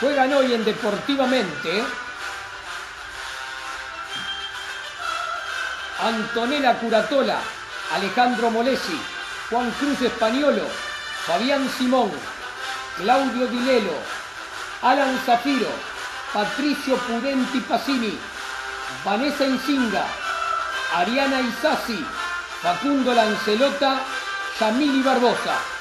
Juegan hoy en Deportivamente Antonella Curatola, Alejandro Molesi, Juan Cruz Españolo, Fabián Simón, Claudio Dilelo, Alan Zafiro, Patricio Pudenti Pacini, Vanessa Insinga, Ariana Isasi, Facundo Lancelota, Yamili Barbosa.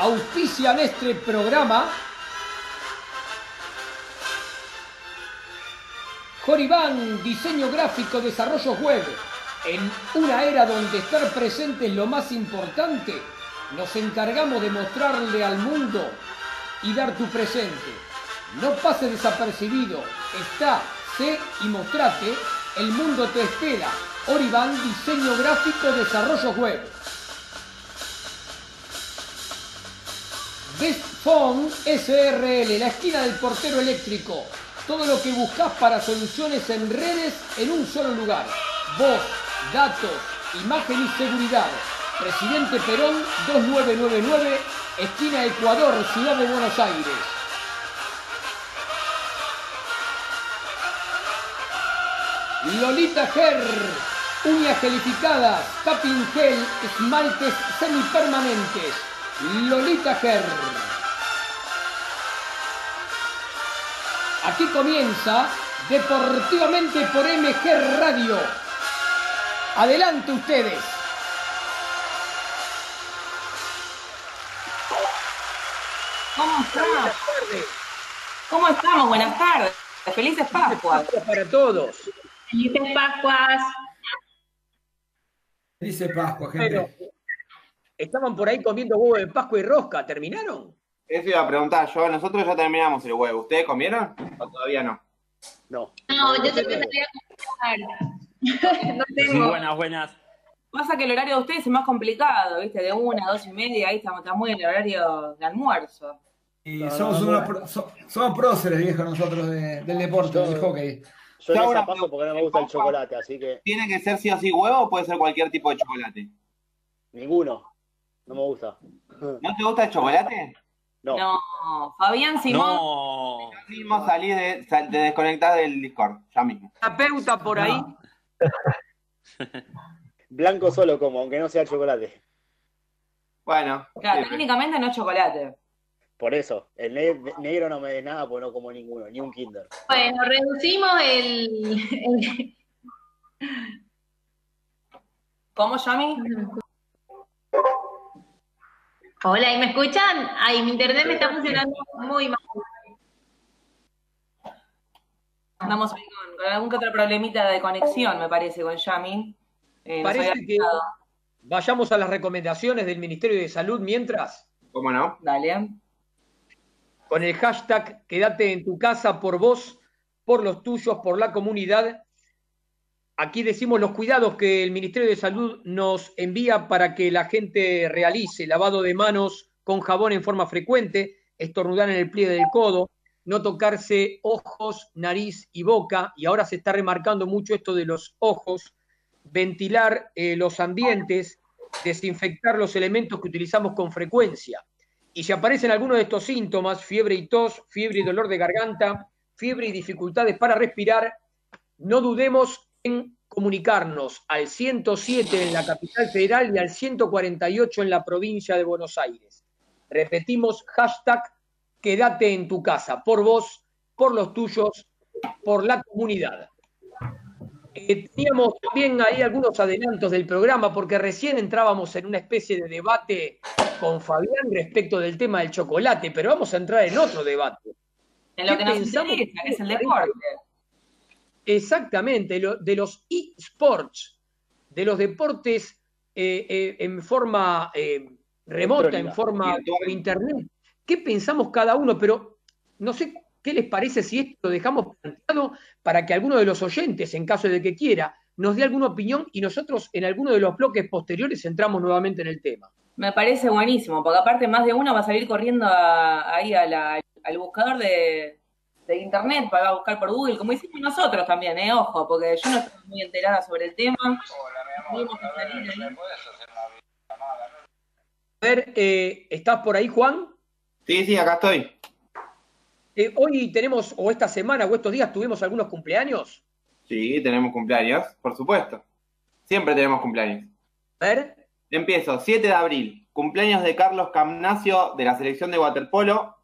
Auspicia este programa Joribán, diseño gráfico, desarrollo web. En una era donde estar presente es lo más importante, nos encargamos de mostrarle al mundo y dar tu presente. No pase desapercibido, está, sé y mostrate, el mundo te espera. Oribán, diseño gráfico, desarrollo web. Best Phone SRL, la esquina del portero eléctrico. Todo lo que buscas para soluciones en redes en un solo lugar. Voz, datos, imagen y seguridad. Presidente Perón 2999, esquina Ecuador, Ciudad de Buenos Aires. Lolita Ger, uñas gelificadas, tapping gel, esmaltes semipermanentes. Lolita Ger. Aquí comienza Deportivamente por MG Radio. Adelante ustedes. ¿Cómo estamos? ¿Cómo estamos? Buenas tardes. Felices Pascuas. Para todos. Felices Pascuas. Felices Pascuas, gente. Estaban por ahí comiendo huevo de Pascua y rosca. ¿Terminaron? Eso iba a preguntar yo. Nosotros ya terminamos el huevo. ¿Ustedes comieron o todavía no? No. No, yo también salí a comer. no tengo. Buenas, buenas. Pasa que el horario de ustedes es más complicado, ¿viste? De una, dos y media, ahí estamos, estamos en el horario de almuerzo. Y somos, unos somos próceres, viejo, nosotros del deporte, del hockey. Yo en esa paso porque no me gusta el chocolate, así que. ¿Tiene que ser sí o sí huevo o puede ser cualquier tipo de chocolate? Ninguno. No me gusta. ¿No te gusta el chocolate? No. no. Fabián Simón. No. Ya mismo salí de, de, desconectar del Discord, ya mismo. Terapeuta por ahí. Blanco solo como, aunque no sea chocolate. Bueno. Claro, técnicamente no es chocolate. Por eso, el negro no me dé nada porque no como ninguno, ni un Kinder. Bueno, reducimos el... ¿Cómo, Yami? Hola, ¿y me escuchan? Ay, mi internet me está funcionando muy mal. Andamos con, con algún que otro problemita de conexión, me parece, con Yami. Eh, parece que vayamos a las recomendaciones del Ministerio de Salud mientras. ¿Cómo no? Dale. Con el hashtag Quédate en tu casa por vos, por los tuyos, por la comunidad Aquí decimos los cuidados que el Ministerio de Salud nos envía para que la gente realice lavado de manos con jabón en forma frecuente, estornudar en el pliegue del codo, no tocarse ojos, nariz y boca, y ahora se está remarcando mucho esto de los ojos, ventilar eh, los ambientes, desinfectar los elementos que utilizamos con frecuencia. Y si aparecen algunos de estos síntomas, fiebre y tos, fiebre y dolor de garganta, fiebre y dificultades para respirar, no dudemos en comunicarnos al 107 en la capital federal y al 148 en la provincia de Buenos Aires. Repetimos, hashtag quédate en tu casa, por vos, por los tuyos, por la comunidad. Eh, teníamos también ahí algunos adelantos del programa porque recién entrábamos en una especie de debate con Fabián respecto del tema del chocolate, pero vamos a entrar en otro debate. En lo que nos interesa, que es el deporte. Exactamente, de los eSports, de los deportes eh, eh, en forma eh, remota, en forma por internet. ¿Qué pensamos cada uno? Pero no sé qué les parece si esto lo dejamos planteado para que alguno de los oyentes, en caso de que quiera, nos dé alguna opinión y nosotros en alguno de los bloques posteriores entramos nuevamente en el tema. Me parece buenísimo, porque aparte más de uno va a salir corriendo a- ahí a la- al buscador de, de internet para buscar por Google, como hicimos nosotros también, eh, ojo, porque yo no estoy muy enterada sobre el tema. A ver, eh, ¿estás por ahí, Juan? Sí, sí, acá estoy. Eh, hoy tenemos, o esta semana, o estos días, tuvimos algunos cumpleaños. Sí, tenemos cumpleaños, por supuesto. Siempre tenemos cumpleaños. A ver, Empiezo, 7 de abril, cumpleaños de Carlos Camnacio de la selección de waterpolo,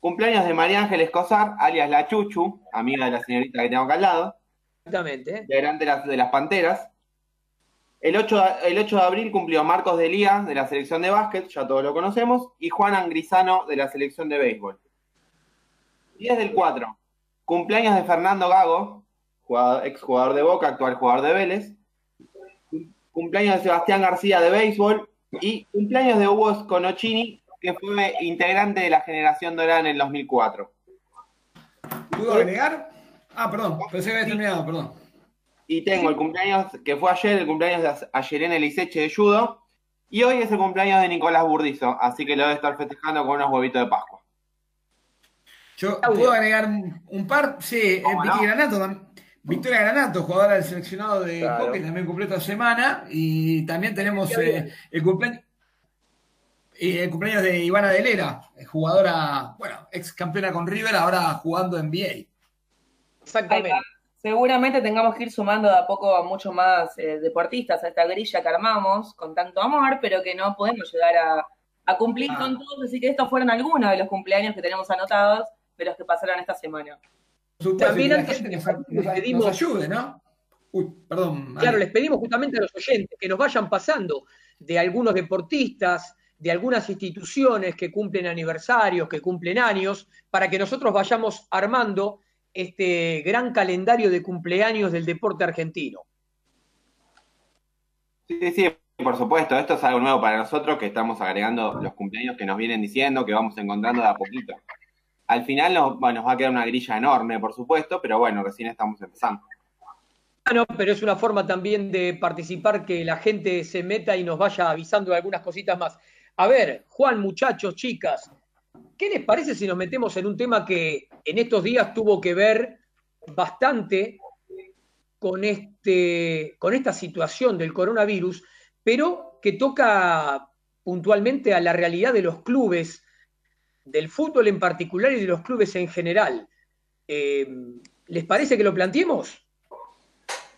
cumpleaños de María Ángeles Cosar, alias La Chuchu, amiga de la señorita que tengo acá al lado, exactamente. ¿eh? integrante de las, de las Panteras. El 8, de- el 8 de abril cumplió Marcos de Lía de la selección de básquet, ya todos lo conocemos, y Juan Angrisano de la selección de béisbol. 10 del 4, cumpleaños de Fernando Gago, jugador, exjugador de Boca, actual jugador de Vélez. Cumpleaños de Sebastián García de béisbol y cumpleaños de Hugo Sconocchini, que fue integrante de la generación dorada en el 2004. ¿Puedo agregar? Ah, perdón, pensé que había terminado, perdón. Y tengo el cumpleaños que fue ayer, el cumpleaños de Ayerena Eliseche de judo. Y hoy es el cumpleaños de Nicolás Burdizo, así que lo debe estar festejando con unos huevitos de Pascua. Yo puedo agregar un, un par. Sí, eh, ¿Cómo Vicky no? Granato, Victoria Granato, jugadora del seleccionado de Claro. hockey, también cumplió esta semana. Y también tenemos eh, el cumpleaños. Y el cumpleaños de Ivana Delera, eh, jugadora, bueno, ex campeona con River, ahora jugando en NBA. Exactamente. Seguramente tengamos que ir sumando de a poco a muchos más eh, deportistas a esta grilla que armamos con tanto amor, pero que no podemos llegar a, a cumplir Ah. con todos. Así que estos fueron algunos de los cumpleaños que tenemos anotados de los que pasaron esta semana. También antes- gente nos, nos- les pedimos- nos ayude, ¿no? Uy, perdón. Claro, les pedimos justamente a los oyentes que nos vayan pasando de algunos deportistas, de algunas instituciones que cumplen aniversarios, que cumplen años, para que nosotros vayamos armando este gran calendario de cumpleaños del deporte argentino. Sí, sí, por supuesto, esto es algo nuevo para nosotros que estamos agregando los cumpleaños que nos vienen diciendo, que vamos encontrando de a poquito. Al final nos, bueno, nos va a quedar una grilla enorme, por supuesto, pero bueno, recién estamos empezando. Bueno, pero es una forma también de participar que la gente se meta y nos vaya avisando de algunas cositas más. A ver, Juan, muchachos, chicas, ¿qué les parece si nos metemos en un tema que en estos días tuvo que ver bastante con, este, con esta situación del coronavirus, pero que toca puntualmente a la realidad de los clubes, del fútbol en particular y de los clubes en general? Eh, ¿Les parece que lo planteemos?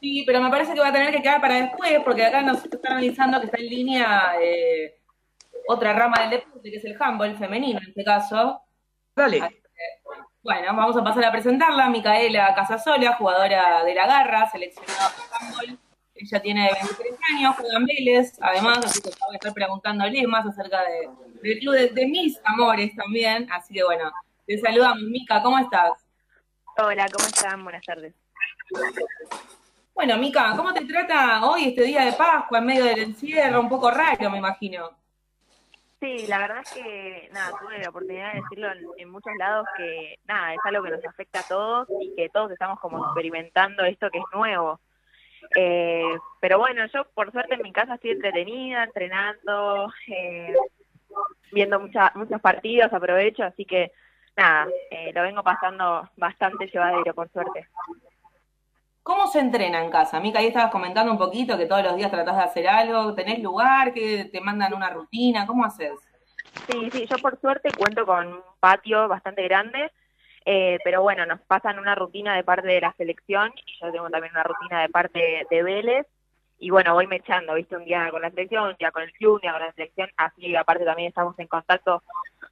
Sí, pero me parece que va a tener que quedar para después, porque acá nos está analizando que está en línea eh, otra rama del deporte, que es el handball femenino en este caso. Dale. Bueno, vamos a pasar a presentarla, Micaela Casasola, jugadora de la Garra, seleccionada por handball. Ella tiene 23 años, juega en Vélez, además, así que voy a estar preguntándole más acerca de, del club de, de mis amores también. Así que bueno, te saludamos, Mica, ¿cómo estás? Hola, ¿cómo están? Buenas tardes. Bueno, Mica, ¿cómo te trata hoy este día de Pascua en medio del encierro? Un poco raro, me imagino. Sí, la verdad es que, nada, tuve la oportunidad de decirlo en, muchos lados que, nada, es algo que nos afecta a todos y que todos estamos como experimentando esto que es nuevo. Eh, pero bueno, yo por suerte en mi casa estoy entretenida, entrenando, eh, viendo mucha, muchos partidos, aprovecho, así que, nada, eh, lo vengo pasando bastante llevadero, por suerte. ¿Cómo se entrena en casa? Mica, ahí estabas comentando un poquito que todos los días tratás de hacer algo. ¿Tenés lugar? que te mandan una rutina? ¿Cómo haces? Sí, sí, yo por suerte cuento con un patio bastante grande, eh, pero bueno, nos pasan una rutina de parte de la selección y yo tengo también una rutina de parte de Vélez y bueno, voy mechando, viste, un día con la selección, un día con el club, un día con la selección, así aparte también estamos en contacto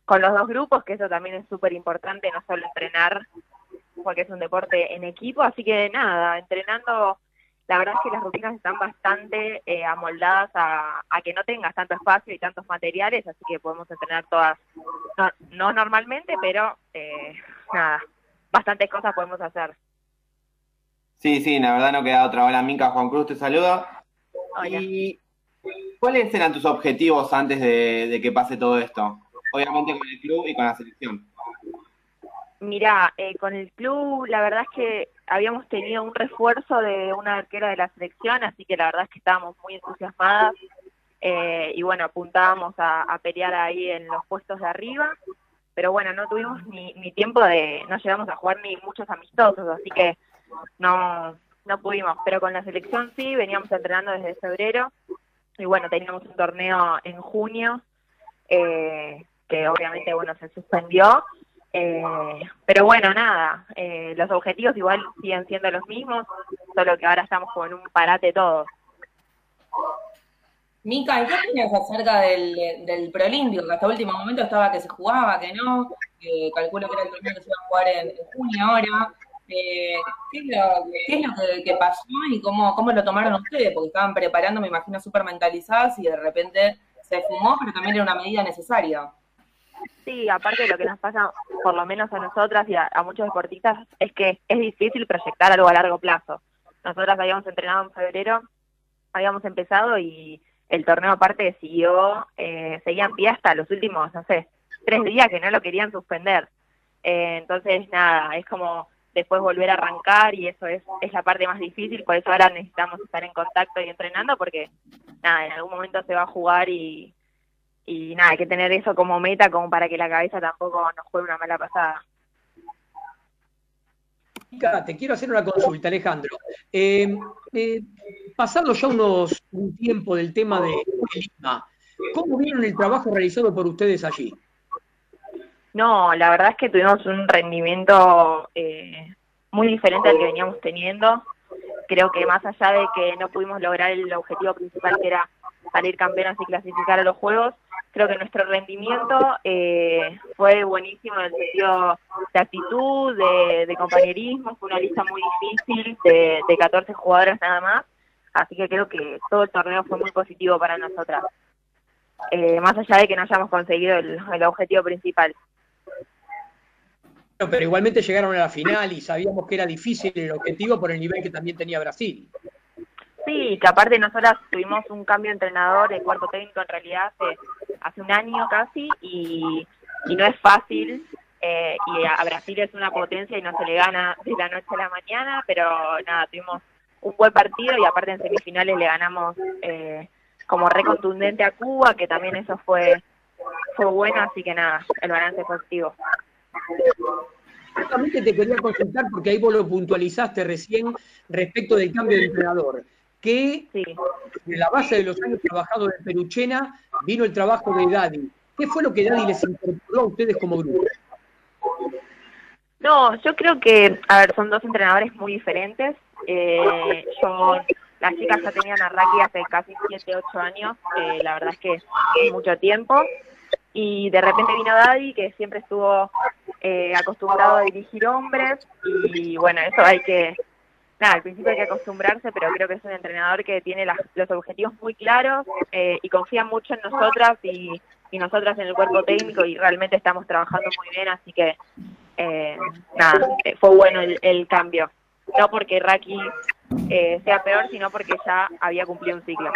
con los dos grupos, que eso también es súper importante, no solo entrenar, porque es un deporte en equipo, así que nada, entrenando la verdad es que las rutinas están bastante eh, amoldadas a, a que no tengas tanto espacio y tantos materiales, así que podemos entrenar todas, no, no normalmente, pero eh, nada, bastantes cosas podemos hacer. Sí, sí, la verdad no queda otra. Hola, Mica, Juan Cruz te saluda. Hola. Y ¿Cuáles eran tus objetivos antes de, de que pase todo esto? Obviamente con el club y con la selección. Mirá, eh, con el club la verdad es que habíamos tenido un refuerzo de una arquera de la selección, así que la verdad es que estábamos muy entusiasmadas eh, y bueno, apuntábamos a, pelear ahí en los puestos de arriba, pero bueno, no tuvimos ni, ni tiempo de, no llegamos a jugar ni muchos amistosos, así que no, no pudimos, pero con la selección sí, veníamos entrenando desde febrero y bueno, teníamos un torneo en junio eh, que obviamente bueno se suspendió, eh, pero bueno, nada, eh, los objetivos igual siguen siendo los mismos, solo que ahora estamos como en un parate todos. Mica, ¿y qué opinas acerca del, del Prolímpico? Que hasta último momento estaba que se jugaba, que no, calculo que era el torneo que se iba a jugar en, junio ahora. Eh, ¿Qué es lo, qué es lo que, que pasó y cómo, cómo lo tomaron ustedes? Porque estaban preparando, me imagino, súper mentalizadas y de repente se fumó, pero también era una medida necesaria. Sí, aparte de lo que nos pasa, por lo menos a nosotras y a, muchos deportistas, es que es difícil proyectar algo a largo plazo. Nosotras habíamos entrenado en febrero, habíamos empezado y el torneo aparte siguió, eh, seguía en pie hasta los últimos, no sé, tres días que no lo querían suspender. Eh, entonces, nada, es como después volver a arrancar y eso es, es la parte más difícil, por eso ahora necesitamos estar en contacto y entrenando porque, nada, en algún momento se va a jugar y, y nada, hay que tener eso como meta como para que la cabeza tampoco nos juegue una mala pasada. Te quiero hacer una consulta, Alejandro. Eh, eh, pasado ya unos un tiempo del tema de, de Lima, ¿cómo vieron el trabajo realizado por ustedes allí? No, la verdad es que tuvimos un rendimiento eh, muy diferente al que veníamos teniendo. Creo que más allá de que no pudimos lograr el objetivo principal que era salir campeonas y clasificar a los Juegos, creo que nuestro rendimiento eh, fue buenísimo en el sentido de actitud, de, compañerismo, fue una lista muy difícil de, de 14 jugadoras nada más, así que creo que todo el torneo fue muy positivo para nosotras, eh, más allá de que no hayamos conseguido el, el objetivo principal. Pero igualmente llegaron a la final y sabíamos que era difícil el objetivo por el nivel que también tenía Brasil. Sí, que aparte nosotras tuvimos un cambio de entrenador, de cuerpo técnico en realidad hace, hace un año casi y, y no es fácil eh, y a Brasil es una potencia y no se le gana de la noche a la mañana, pero nada, tuvimos un buen partido y aparte en semifinales le ganamos eh, como re contundente a Cuba, que también eso fue fue bueno, así que nada, el balance positivo. Justamente te quería consultar porque ahí vos lo puntualizaste recién respecto del cambio de entrenador. Que Sí. de la base de los años trabajados en Peruchena vino el trabajo de Dadi. ¿Qué fue lo que Dadi les incorporó a ustedes como grupo? No, yo creo que, a ver, son dos entrenadores muy diferentes. Eh, yo, las chicas ya tenían a Raki hace casi 7, 8 años, eh, la verdad es que es mucho tiempo. Y de repente vino Daddy, que siempre estuvo eh, acostumbrado a dirigir hombres. Y bueno, eso hay que, nada, al principio hay que acostumbrarse, pero creo que es un entrenador que tiene los objetivos muy claros eh, y confía mucho en nosotras y, y nosotras en el cuerpo técnico y realmente estamos trabajando muy bien, así que eh, nada, eh, fue bueno el, cambio. No porque Raki sea peor, sino porque ya había cumplido un ciclo.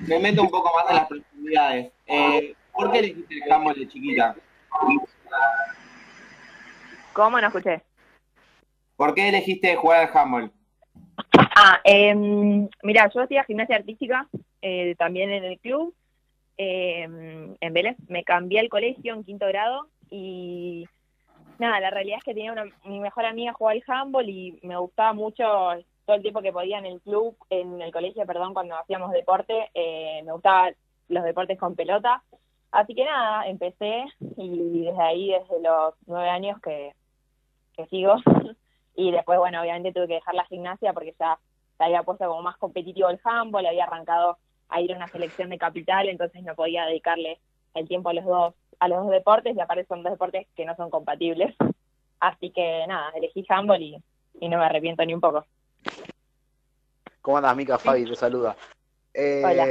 Me meto un poco más en las profundidades. ¿Por qué elegiste el handball de chiquita? ¿Cómo? No escuché. ¿Por qué elegiste jugar al handball? Ah, eh, mira, yo hacía gimnasia artística eh, también en el club, eh, en Vélez. Me cambié al colegio en quinto grado y nada, la realidad es que tenía una, mi mejor amiga jugaba al handball y me gustaba mucho todo el tiempo que podía en el club, en el colegio, perdón, cuando hacíamos deporte, eh, me gustaban los deportes con pelota. Así que nada, empecé y desde ahí, desde los nueve años que, que sigo. Y después, bueno, obviamente tuve que dejar la gimnasia porque ya se había puesto como más competitivo el handball, había arrancado a ir a una selección de capital, entonces no podía dedicarle el tiempo a los dos a los dos deportes y aparte son dos deportes que no son compatibles. Así que nada, elegí handball y, y no me arrepiento ni un poco. ¿Cómo andas, Mica? Fabi te saluda. Eh, Hola.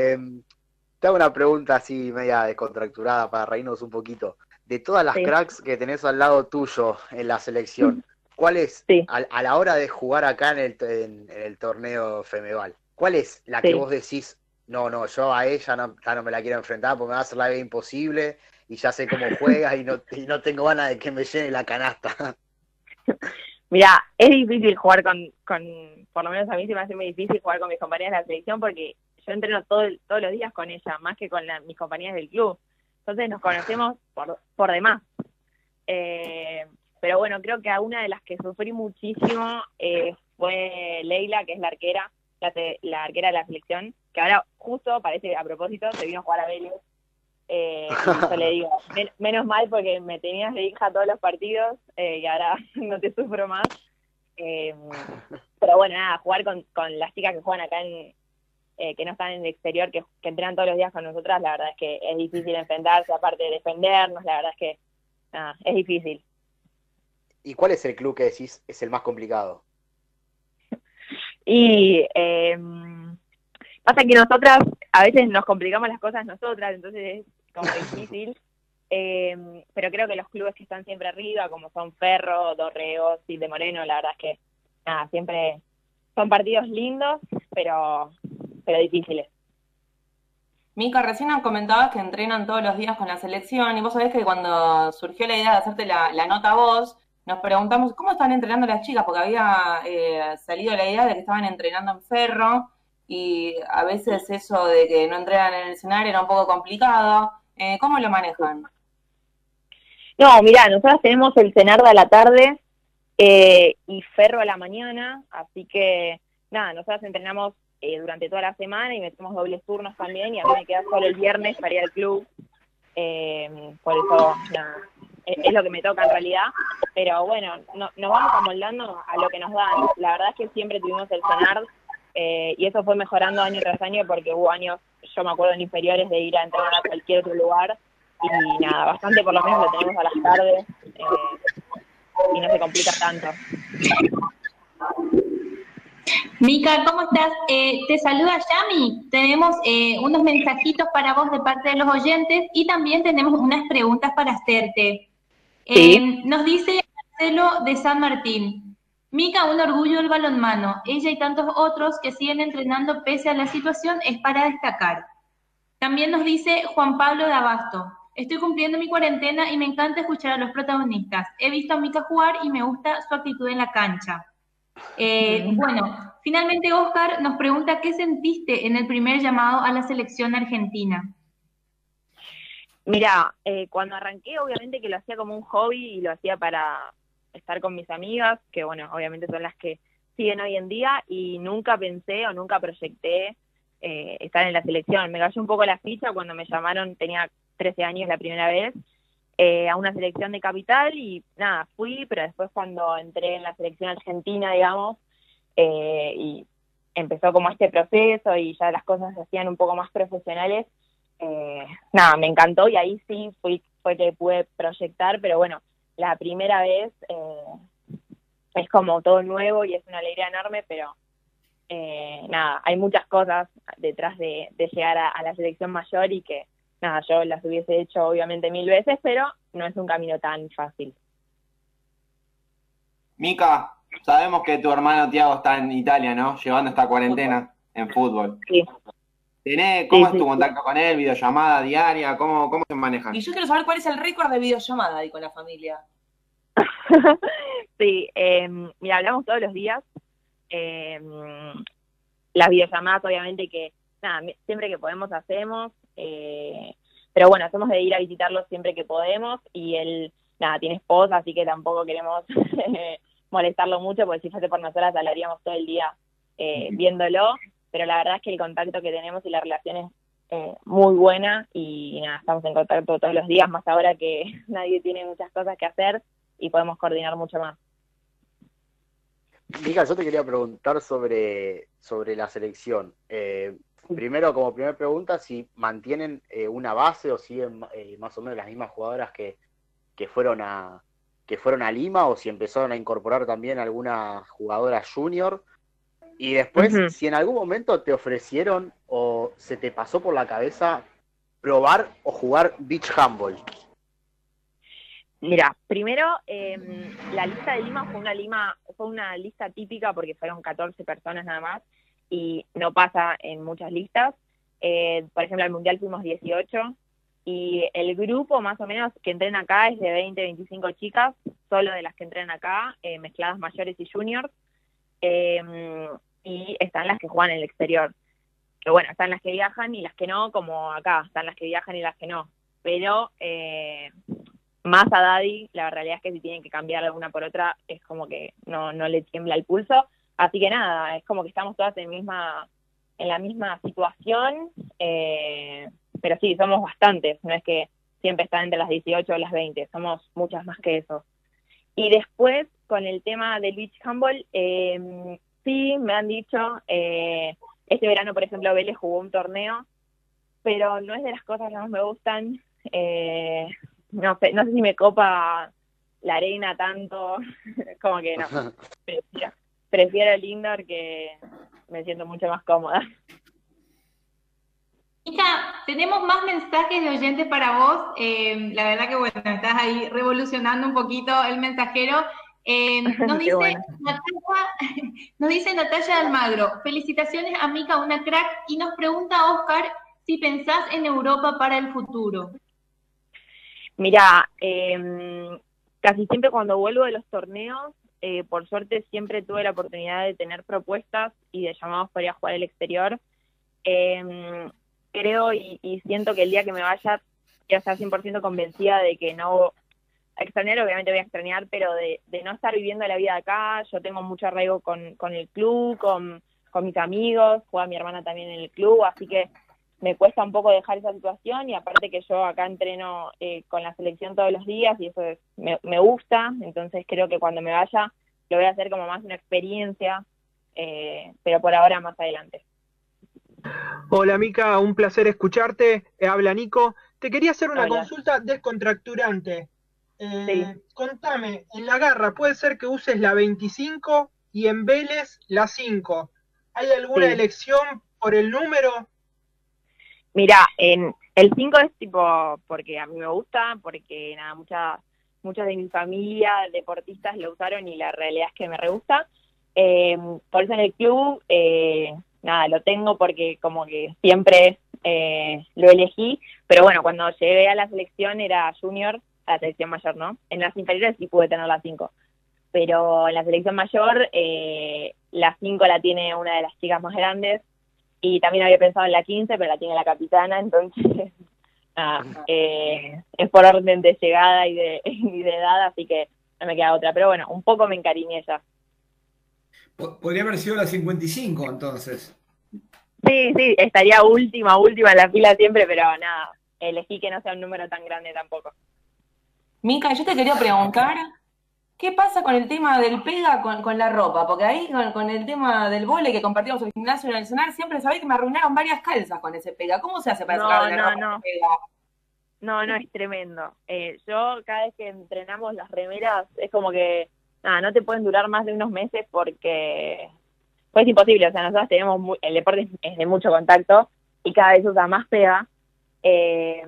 Te hago una pregunta así media descontracturada para reírnos un poquito. De todas las Sí. cracks que tenés al lado tuyo en la selección, ¿cuál es Sí. a, a la hora de jugar acá en el, en, en el torneo Femeval? ¿cuál es la que vos decís, no, no, yo a ella no, ya no me la quiero enfrentar porque me va a hacer la vida imposible y ya sé cómo juega y no, y no tengo ganas de que me llene la canasta? Mira, es difícil jugar con, con, por lo menos a mí se me hace muy difícil jugar con mis compañeras de la selección porque yo entreno todo, todos los días con ella, más que con la- mis compañeras del club. Entonces nos conocemos por, por demás. Eh, pero bueno, creo que a una de las que sufrí muchísimo eh, fue Leila, que es la arquera, la, la arquera de la selección, que ahora justo, parece a propósito, se vino a jugar a Vélez. Eh, yo le digo, "Men- menos mal porque me tenías de hija todos los partidos eh, y ahora no te sufro más. Eh, pero bueno, nada, jugar con, con las chicas que juegan acá en, eh, que no están en el exterior, que, que entrenan todos los días con nosotras, la verdad es que es difícil enfrentarse, aparte de defendernos, la verdad es que nada, es difícil. ¿Y cuál es el club que decís es el más complicado? Y eh, pasa que nosotras a veces nos complicamos las cosas nosotras, entonces es como difícil. Eh, pero creo que los clubes que están siempre arriba, como son Ferro, Dorrego, Cid de Moreno, la verdad es que nada, siempre son partidos lindos, pero, pero difíciles. Mica, recién comentabas que entrenan todos los días con la selección y vos sabés que cuando surgió la idea de hacerte la, la nota a vos, nos preguntamos cómo están entrenando las chicas, porque había eh, salido la idea de que estaban entrenando en ferro y a veces eso de que no entrenan en el escenario era un poco complicado. Eh, ¿Cómo lo manejan? No, mirá, nosotros tenemos el Cenarda a la tarde eh, y Ferro a la mañana, así que nada, nosotros entrenamos eh, durante toda la semana y metemos dobles turnos también y a mí me queda solo el viernes para ir al club. Eh, por eso, es, es lo que me toca en realidad. Pero bueno, no- nos vamos amoldando a lo que nos dan. La verdad es que siempre tuvimos el cenar eh, y eso fue mejorando año tras año porque hubo años, yo me acuerdo en inferiores, de ir a entrenar a cualquier otro lugar y nada, bastante por lo menos lo tenemos a las tardes eh, y no se complica tanto. Mica, ¿cómo estás? Eh, te saluda Yami. Tenemos eh, unos mensajitos para vos de parte de los oyentes y también tenemos unas preguntas para hacerte. Sí. Eh, nos dice Marcelo de San Martín. Mica, un orgullo del balonmano. Ella y tantos otros que siguen entrenando pese a la situación es para destacar. También nos dice Juan Pablo de Abasto. Estoy cumpliendo mi cuarentena y me encanta escuchar a los protagonistas. He visto a Mica jugar y me gusta su actitud en la cancha. Eh, bueno, finalmente Oscar nos pregunta qué sentiste en el primer llamado a la selección argentina. Mira, eh, cuando arranqué obviamente que lo hacía como un hobby y lo hacía para estar con mis amigas, que bueno, obviamente son las que siguen hoy en día y nunca pensé o nunca proyecté eh, estar en la selección. Me cayó un poco la ficha cuando me llamaron, tenía 13 años la primera vez, eh, a una selección de capital y nada, fui, pero después cuando entré en la selección argentina, digamos, eh, y empezó como este proceso y ya las cosas se hacían un poco más profesionales, eh, nada, me encantó y ahí sí fui, fue que pude proyectar, pero bueno, la primera vez eh, es como todo nuevo y es una alegría enorme, pero eh, nada, hay muchas cosas detrás de, de llegar a, a la selección mayor y que nada, yo las hubiese hecho obviamente mil veces, pero no es un camino tan fácil. Mica, sabemos que tu hermano Tiago está en Italia, ¿no? Llevando esta cuarentena en fútbol. Sí. ¿Tenés, ¿Cómo Sí, es sí, tu sí. contacto con él? ¿Videollamada diaria? ¿Cómo, cómo se manejan? Y yo quiero saber cuál es el récord de videollamada ahí con la familia. sí, eh, mira, hablamos todos los días. Eh, las videollamadas, obviamente, que nada, siempre que podemos hacemos. Eh, pero bueno, hacemos de ir a visitarlo siempre que podemos. Y él, nada, tiene esposa, así que tampoco queremos molestarlo mucho, porque si fuese por nosotras hablaríamos todo el día eh, viéndolo. Pero la verdad es que el contacto que tenemos y la relación es eh, muy buena. Y nada, estamos en contacto todos los días, más ahora que nadie tiene muchas cosas que hacer y podemos coordinar mucho más. Mica, yo te quería preguntar sobre, sobre la selección. Eh, primero, como primera pregunta, si mantienen eh, una base o siguen eh, más o menos las mismas jugadoras que, que fueron a que fueron a Lima o si empezaron a incorporar también alguna jugadora junior. Y después, si en algún momento te ofrecieron o se te pasó por la cabeza probar o jugar beach handball. Mira, primero, eh, la lista de Lima fue una, Lima, fue una lista típica porque fueron 14 personas nada más. Y no pasa en muchas listas. Eh, por ejemplo, al Mundial fuimos 18 y el grupo más o menos que entrena acá es de 20, 25 chicas, solo de las que entrenan acá, eh, mezcladas mayores y juniors, eh, y están las que juegan en el exterior. Que bueno, están las que viajan y las que no, como acá, están las que viajan y las que no. Pero eh, más a Daddy, la realidad es que si tienen que cambiar alguna por otra, es como que no, no le tiembla el pulso. Así que nada, es como que estamos todas en, misma, en la misma situación, eh, pero sí, somos bastantes, no es que siempre están entre las 18 o las 20, somos muchas más que eso. Y después, con el tema del beach handball, eh, sí, me han dicho, eh, este verano, por ejemplo, Vélez jugó un torneo, pero no es de las cosas que más me gustan. Eh, no sé, no sé si me copa la arena tanto, como que no. Prefiero, prefiero el indoor que me siento mucho más cómoda. Hija, tenemos más mensajes de oyentes para vos. Eh, la verdad que bueno, estás ahí revolucionando un poquito el mensajero. Eh, nos, dice bueno. Natalia, nos dice Natalia Almagro, felicitaciones a Mica, una crack, y nos pregunta Oscar si pensás en Europa para el futuro. Mira, eh, casi siempre cuando vuelvo de los torneos, eh, por suerte siempre tuve la oportunidad de tener propuestas y de llamados para ir a jugar al exterior. Eh, creo y, siento que el día que me vaya, quiero estar 100% convencida de que no extrañar, obviamente voy a extrañar, pero de, de no estar viviendo la vida acá. Yo tengo mucho arraigo con, con el club, con mis amigos, juega mi hermana también en el club, así que me cuesta un poco dejar esa situación y aparte que yo acá entreno eh, con la selección todos los días y eso es- me, me gusta, entonces creo que cuando me vaya lo voy a hacer como más una experiencia, eh, pero por ahora más adelante. Hola Mica, un placer escucharte. Eh, habla Nico. Te quería hacer una Hola. consulta descontracturante. Eh, Sí. Contame, en la garra puede ser que uses la 25 y en Vélez la 5. ¿Hay alguna Sí. elección por el número? Mira, en el 5 es tipo porque a mí me gusta, porque nada, muchas muchas de mi familia deportistas lo usaron y la realidad es que me re gusta. Eh, por eso en el club, eh, nada, lo tengo porque como que siempre eh, lo elegí, pero bueno, cuando llegué a la selección era junior, a la selección mayor, ¿no? En las inferiores sí pude tener la 5, pero en la selección mayor eh, la 5 la tiene una de las chicas más grandes, y también había pensado en la 15, pero la tiene la capitana, entonces eh, es por orden de llegada y de, y de edad, así que no me queda otra. Pero bueno, un poco me encariñé ya. Po- Podría haber sido la 55 entonces. Sí, sí, estaría última, última en la fila siempre, pero nada, elegí que no sea un número tan grande tampoco. Mica, yo te quería preguntar, ¿qué pasa con el tema del pega con, con la ropa? Porque ahí con, con el tema del vole que compartimos el gimnasio nacional, siempre sabés que me arruinaron varias calzas con ese pega. ¿Cómo se hace para No, sacar de la no, ropa no. pega? No, no, es tremendo. Eh, yo cada vez que entrenamos las remeras es como que, nada, no te pueden durar más de unos meses porque pues es imposible. O sea, nosotros tenemos, mu- el deporte es de mucho contacto y cada vez usa más pega. Eh,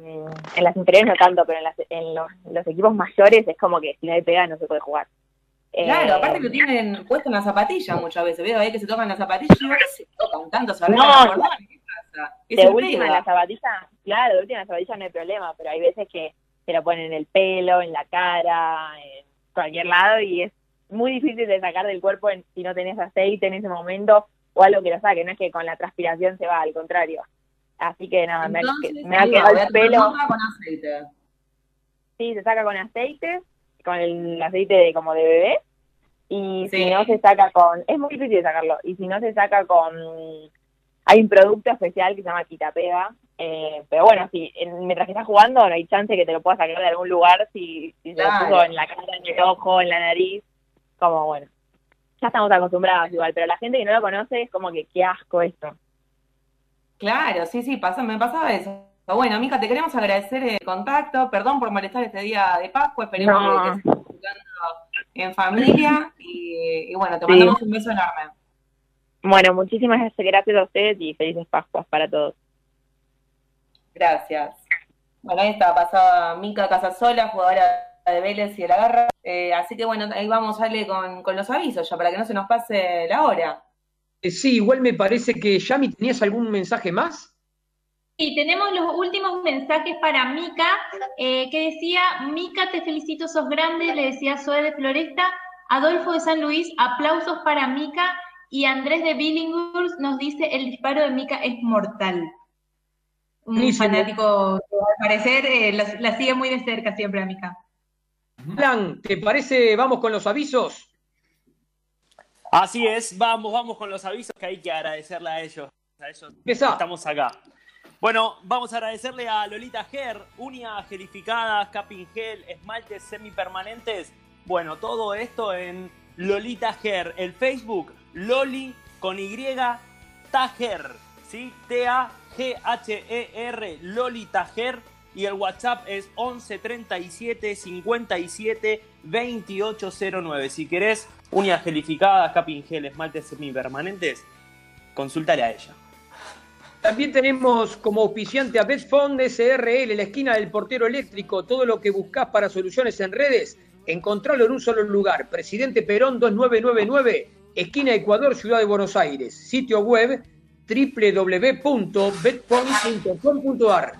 en las inferiores no tanto, pero en, las- en los, los equipos mayores es como que si no hay pega no se puede jugar. Eh, Claro, aparte lo tienen puesto en la zapatilla muchas veces. Veo ahí que se tocan las zapatillas y digo, ¿qué se tocan tanto? ¿Se arreglan No, los cordones? ¿Qué pasa? Es de el última en pega. la zapatilla, claro, de última en la zapatilla no hay problema, pero hay veces que se lo ponen en el pelo, en la cara, en cualquier lado y es muy difícil de sacar del cuerpo en- si no tenés aceite en ese momento o algo que lo saque, no es que con la transpiración se va, al contrario. Así que nada, me, Entonces, me ha quedado el pelo, nota con aceite. sí, se saca con aceite, con el aceite de, como de bebé, y Sí. si no se saca con, es muy difícil sacarlo, y si no se saca con, hay un producto especial que se llama quitapega, eh, pero bueno, si en- mientras que estás jugando no hay chance que te lo puedas sacar de algún lugar si, si se lo puso en la cara, en el ojo, en la nariz, como bueno. Ya estamos acostumbrados igual, pero la gente que no lo conoce es como que qué asco esto. Claro, sí, sí, pasa, me pasaba eso. Bueno, Mica, te queremos agradecer el contacto. Perdón por molestar este día de Pascua. Esperemos No. que, que disfrutando en familia. Y, y bueno, te Sí. mandamos un beso enorme. Bueno, muchísimas gracias a ustedes y felices Pascuas para todos. Gracias. Bueno, ahí está, pasaba Mica Casasola, jugadora de Vélez y de la Garra. Eh, así que bueno, ahí vamos, Ale, con, con los avisos ya, para que no se nos pase la hora. Eh, sí, igual me parece que Yami, ¿tenías algún mensaje más? Y tenemos los últimos mensajes para Mica, eh, que decía, Mica, te felicito, sos grande, le decía Zoe de Floresta, Adolfo de San Luis, aplausos para Mica, y Andrés de Billinghurst nos dice, el disparo de Mica es mortal. Un Buenísimo. fanático al parecer eh, la, la sigue muy de cerca siempre a Mica. Plan, ¿te parece? Vamos con los avisos. Así es, vamos, vamos con los avisos que hay que agradecerle a ellos. A ellos Empezá. estamos acá. Bueno, vamos a agradecerle a Lolita Ger, uñas gelificadas, capping gel, esmaltes semipermanentes. Bueno, todo esto en Lolita Ger. El Facebook, Loli con Y, Tager, ¿sí? T-A-G-H-E-R, Lolita Ger. Y el WhatsApp es 11 37 57 2809. Si querés uñas gelificadas, capping gel, esmaltes semipermanentes, consultale a ella. También tenemos como auspiciante a Betfond SRL, la esquina del portero eléctrico. Todo lo que buscas para soluciones en redes, encontralo en un solo lugar. Presidente Perón 2999, esquina Ecuador, Ciudad de Buenos Aires. Sitio web www.betfond.com.ar.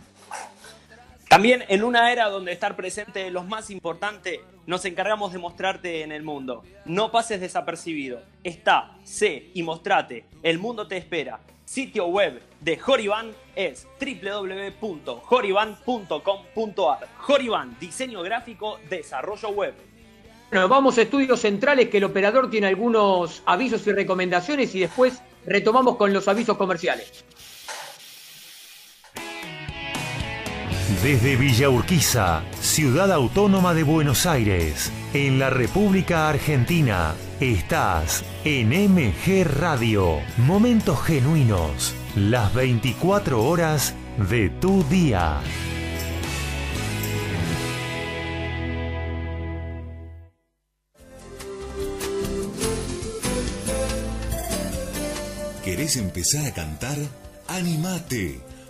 También en una era donde estar presente es lo más importante, nos encargamos de mostrarte en el mundo. No pases desapercibido. Está, sé y mostrate. El mundo te espera. Sitio web de Joriban es www.joriban.com.ar. Joriban, diseño gráfico, desarrollo web. Bueno, vamos a estudios centrales que el operador tiene algunos avisos y recomendaciones y después retomamos con los avisos comerciales. Desde Villa Urquiza, ciudad autónoma de Buenos Aires, en la República Argentina, estás en MG Radio. Momentos genuinos, las 24 horas de tu día. ¿Querés empezar a cantar? ¡Animate!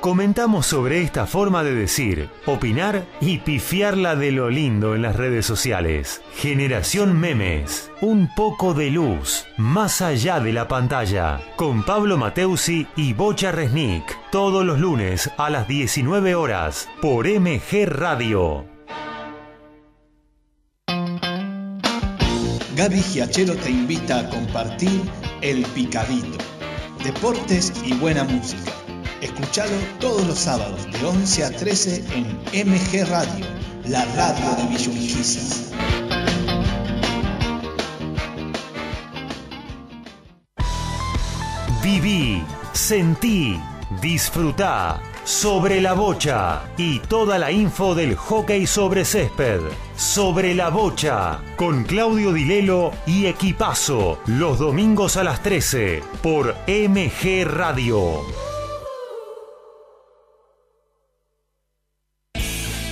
Comentamos sobre esta forma de decir, opinar y pifiarla de lo lindo en las redes sociales. Generación Memes. Un poco de luz, más allá de la pantalla. Con Pablo Mateusi y Bocha Resnick. Todos los lunes a las 19 horas por MG Radio. Gaby Giachero te invita a compartir El Picadito. Deportes y buena música. Escuchalo todos los sábados de 11 a 13 en MG Radio, la radio de Villurquiza. Viví, sentí, disfrutá sobre la bocha y toda la info del hockey sobre césped. Sobre la bocha con Claudio Dilelo y Equipazo los domingos a las 13 por MG Radio.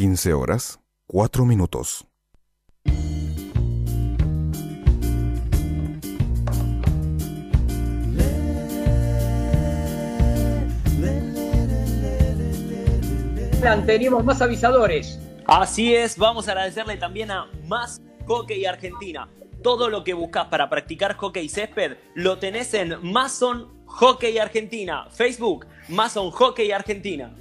Quince horas, cuatro minutos. Tenemos más avisadores. Así es, vamos a agradecerle también a Más Hockey Argentina. Todo lo que buscas para practicar hockey césped lo tenés en Mason Hockey Argentina. Facebook, Mason Hockey Argentina.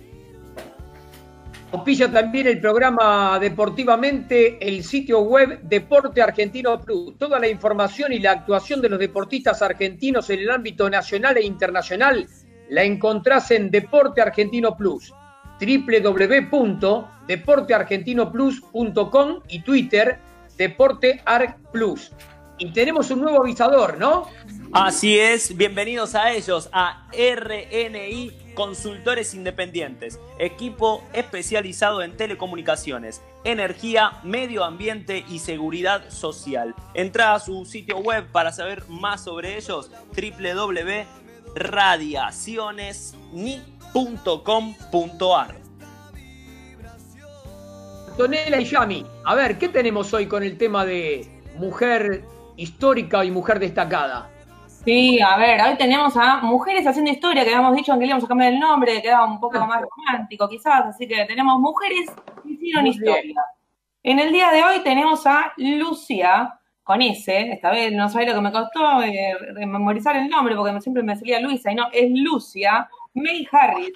Opilla también el programa Deportivamente, el sitio web Deporte Argentino Plus. Toda la información y la actuación de los deportistas argentinos en el ámbito nacional e internacional la encontrás en Deporte Argentino Plus www.deporteargentinoplus.com y Twitter DeporteArcPlus. Y tenemos un nuevo avisador, ¿no? Así es, bienvenidos a ellos, a RNI Consultores Independientes, equipo especializado en telecomunicaciones, energía, medio ambiente y seguridad social. Entra a su sitio web para saber más sobre ellos, www.radiacionesni.com.ar. Tonela y Yami, a ver, ¿qué tenemos hoy con el tema de mujer histórica y mujer destacada? Sí, a ver, hoy tenemos a Mujeres Haciendo Historia, que habíamos dicho que íbamos a cambiar el nombre, que quedaba un poco más romántico quizás, así que tenemos Mujeres que hicieron Muy bien. historia. En el día de hoy tenemos a Lucia, con S, esta vez no sabía lo que me costó eh, memorizar el nombre, porque siempre me salía Luisa, y no, es Lucia May Harris.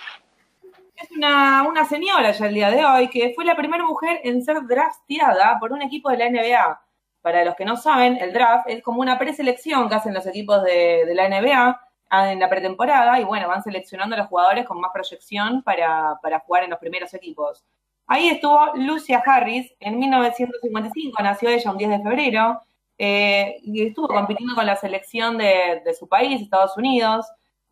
Es una, una señora ya el día de hoy, que fue la primera mujer en ser drafteada por un equipo de la NBA. Para los que no saben, el draft es como una preselección que hacen los equipos de, la NBA en la pretemporada y bueno, van seleccionando a los jugadores con más proyección para, para jugar en los primeros equipos. Ahí estuvo Lucia Harris en 1955, nació ella un 10 de febrero, eh, y estuvo compitiendo con la selección de, de su país, Estados Unidos.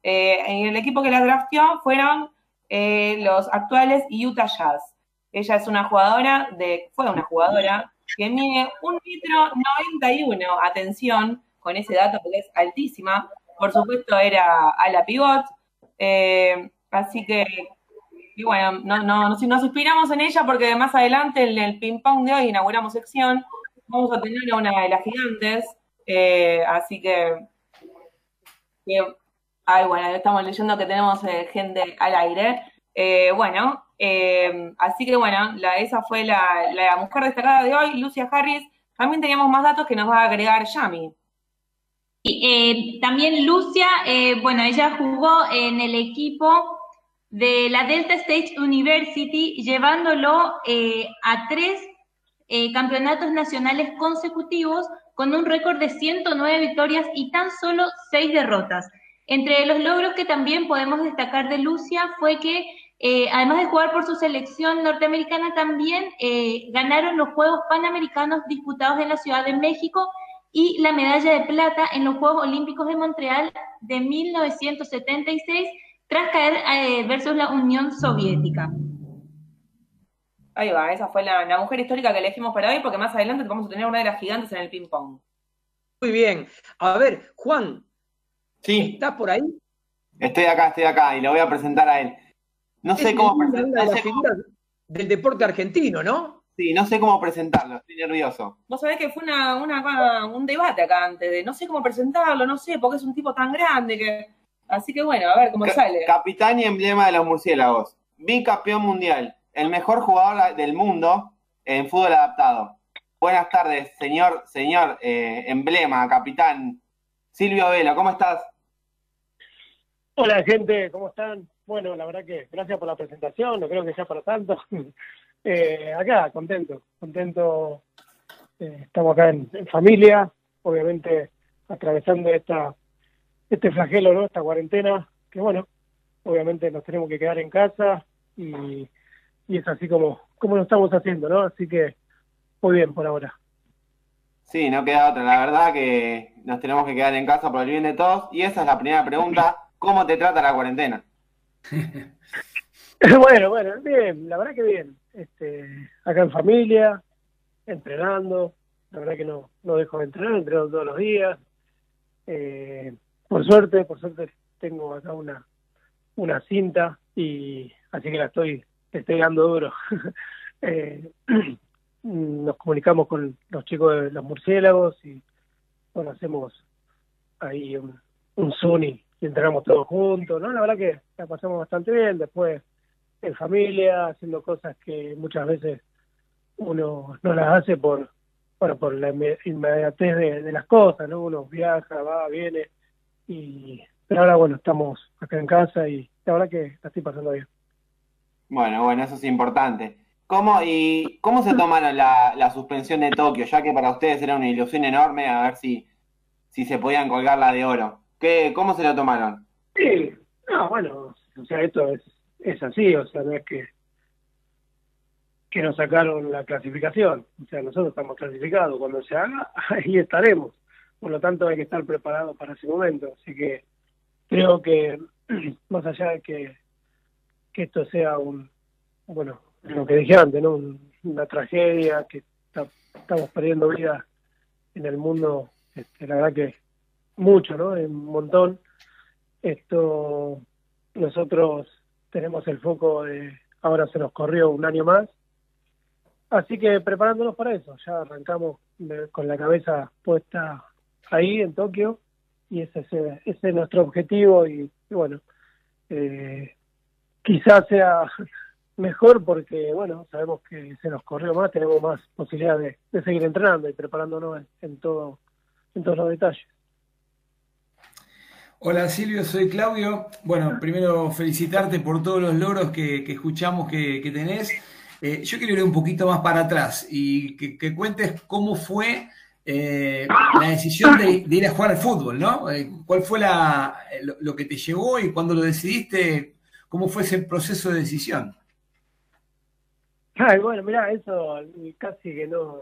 Eh, y el equipo que la drafteó fueron eh, los actuales Utah Jazz. Ella es una jugadora de, fue una jugadora que mide un metro 91, atención con ese dato porque es altísima. Por supuesto era a la pivot, eh, así que y bueno, no, no, nos, nos inspiramos en ella porque más adelante en el ping pong de hoy inauguramos sección, vamos a tener a una de las gigantes, eh, así que, ay, bueno, estamos leyendo que tenemos eh, gente al aire. Bueno, eh, así que bueno, la, esa fue la, mujer destacada de hoy, Lucia Harris. También teníamos más datos que nos va a agregar Yami. Eh, también Lucia, eh, bueno, ella jugó en el equipo de la Delta State University, llevándolo eh, a tres eh, campeonatos nacionales consecutivos con un récord de 109 victorias y tan solo 6 derrotas. Entre los logros que también podemos destacar de Lucia fue que Eh, además de jugar por su selección norteamericana, también eh, ganaron los Juegos Panamericanos disputados en la Ciudad de México y la medalla de plata en los Juegos Olímpicos de Montreal de 1976 tras caer eh, versus la Unión Soviética. Ahí va, esa fue la, la mujer histórica que elegimos para hoy, porque más adelante vamos a tener una de las gigantes en el ping-pong. Muy bien. A ver, Juan, Sí, ¿estás por ahí? estoy acá, estoy acá y lo voy a presentar a él. No sé Es cómo presentar, no sé del deporte argentino, ¿no? sí, no sé cómo presentarlo, estoy nervioso. Vos sabés que fue una, una- un debate acá antes de no sé cómo presentarlo, no sé, porque es un tipo tan grande que. Así que bueno, a ver cómo sale. Capitán y emblema de los murciélagos. Bicampeón mundial. El mejor jugador del mundo en fútbol adaptado. Buenas tardes, señor, señor eh, emblema, capitán. Silvio Velo, ¿cómo estás? Hola gente, ¿cómo están? Bueno, la verdad que gracias por la presentación, no creo que sea para tanto. Eh, acá, contento, contento. Eh, estamos acá en, en familia, obviamente atravesando esta este flagelo, ¿no? Esta cuarentena, que bueno, obviamente nos tenemos que quedar en casa y, y es así como, como lo estamos haciendo, ¿no? Así que muy bien por ahora. Sí, no queda otra. La verdad que nos tenemos que quedar en casa por el bien de todos. Y esa es la primera pregunta. ¿Cómo te trata la cuarentena? bueno, bueno, bien, la verdad que bien. Este, acá en familia, entrenando, la verdad que no, no dejo de entrenar, entreno todos los días. Eh, por suerte, por suerte tengo acá una, una cinta y así que la estoy, estoy duro. Eh, nos comunicamos con los chicos de los murciélagos y bueno, hacemos ahí un, un Zoom y, y entrenamos todos juntos, ¿no? La verdad que la pasamos bastante bien, después en familia, haciendo cosas que muchas veces uno no las hace por, bueno, por la inme- inmediatez de, de las cosas, ¿no? Uno viaja, va, viene, y pero ahora bueno, estamos acá en casa y la verdad que la estoy pasando bien. Bueno, bueno, eso es importante. ¿Cómo, y cómo se tomaron la, la suspensión de Tokio? Ya que para ustedes era una ilusión enorme a ver si, si se podían colgar la de oro. ¿Qué, ¿Cómo se lo tomaron? Sí, no, bueno, o sea, esto es, es así, o sea, no es que que nos sacaron la clasificación, o sea, nosotros estamos clasificados, cuando se haga, ahí estaremos, por lo tanto hay que estar preparados para ese momento, así que creo que más allá de que, que esto sea un, bueno, lo que dije antes, ¿no? Un- una tragedia, que estamos perdiendo vidas en el mundo, este, la verdad que mucho, ¿no? Un montón. Esto, nosotros tenemos el foco de, ahora se nos corrió un año más, así que preparándonos para eso, ya arrancamos con la cabeza puesta ahí en Tokio y ese, ese, ese es nuestro objetivo y, bueno, eh, quizás sea mejor porque, bueno, sabemos que se nos corrió más, tenemos más posibilidad de, de seguir entrenando y preparándonos en todo, en todos los detalles. Hola Silvio, soy Claudio. Bueno, primero felicitarte por todos los logros que, escuchamos que, tenés. Eh, yo quiero ir un poquito más para atrás y que, cuentes cómo fue eh, la decisión de, ir a jugar al fútbol, ¿no? Eh, ¿Cuál fue lo que te llevó y cuando lo decidiste, cómo fue ese proceso de decisión? Ay, bueno, mira, eso casi que no,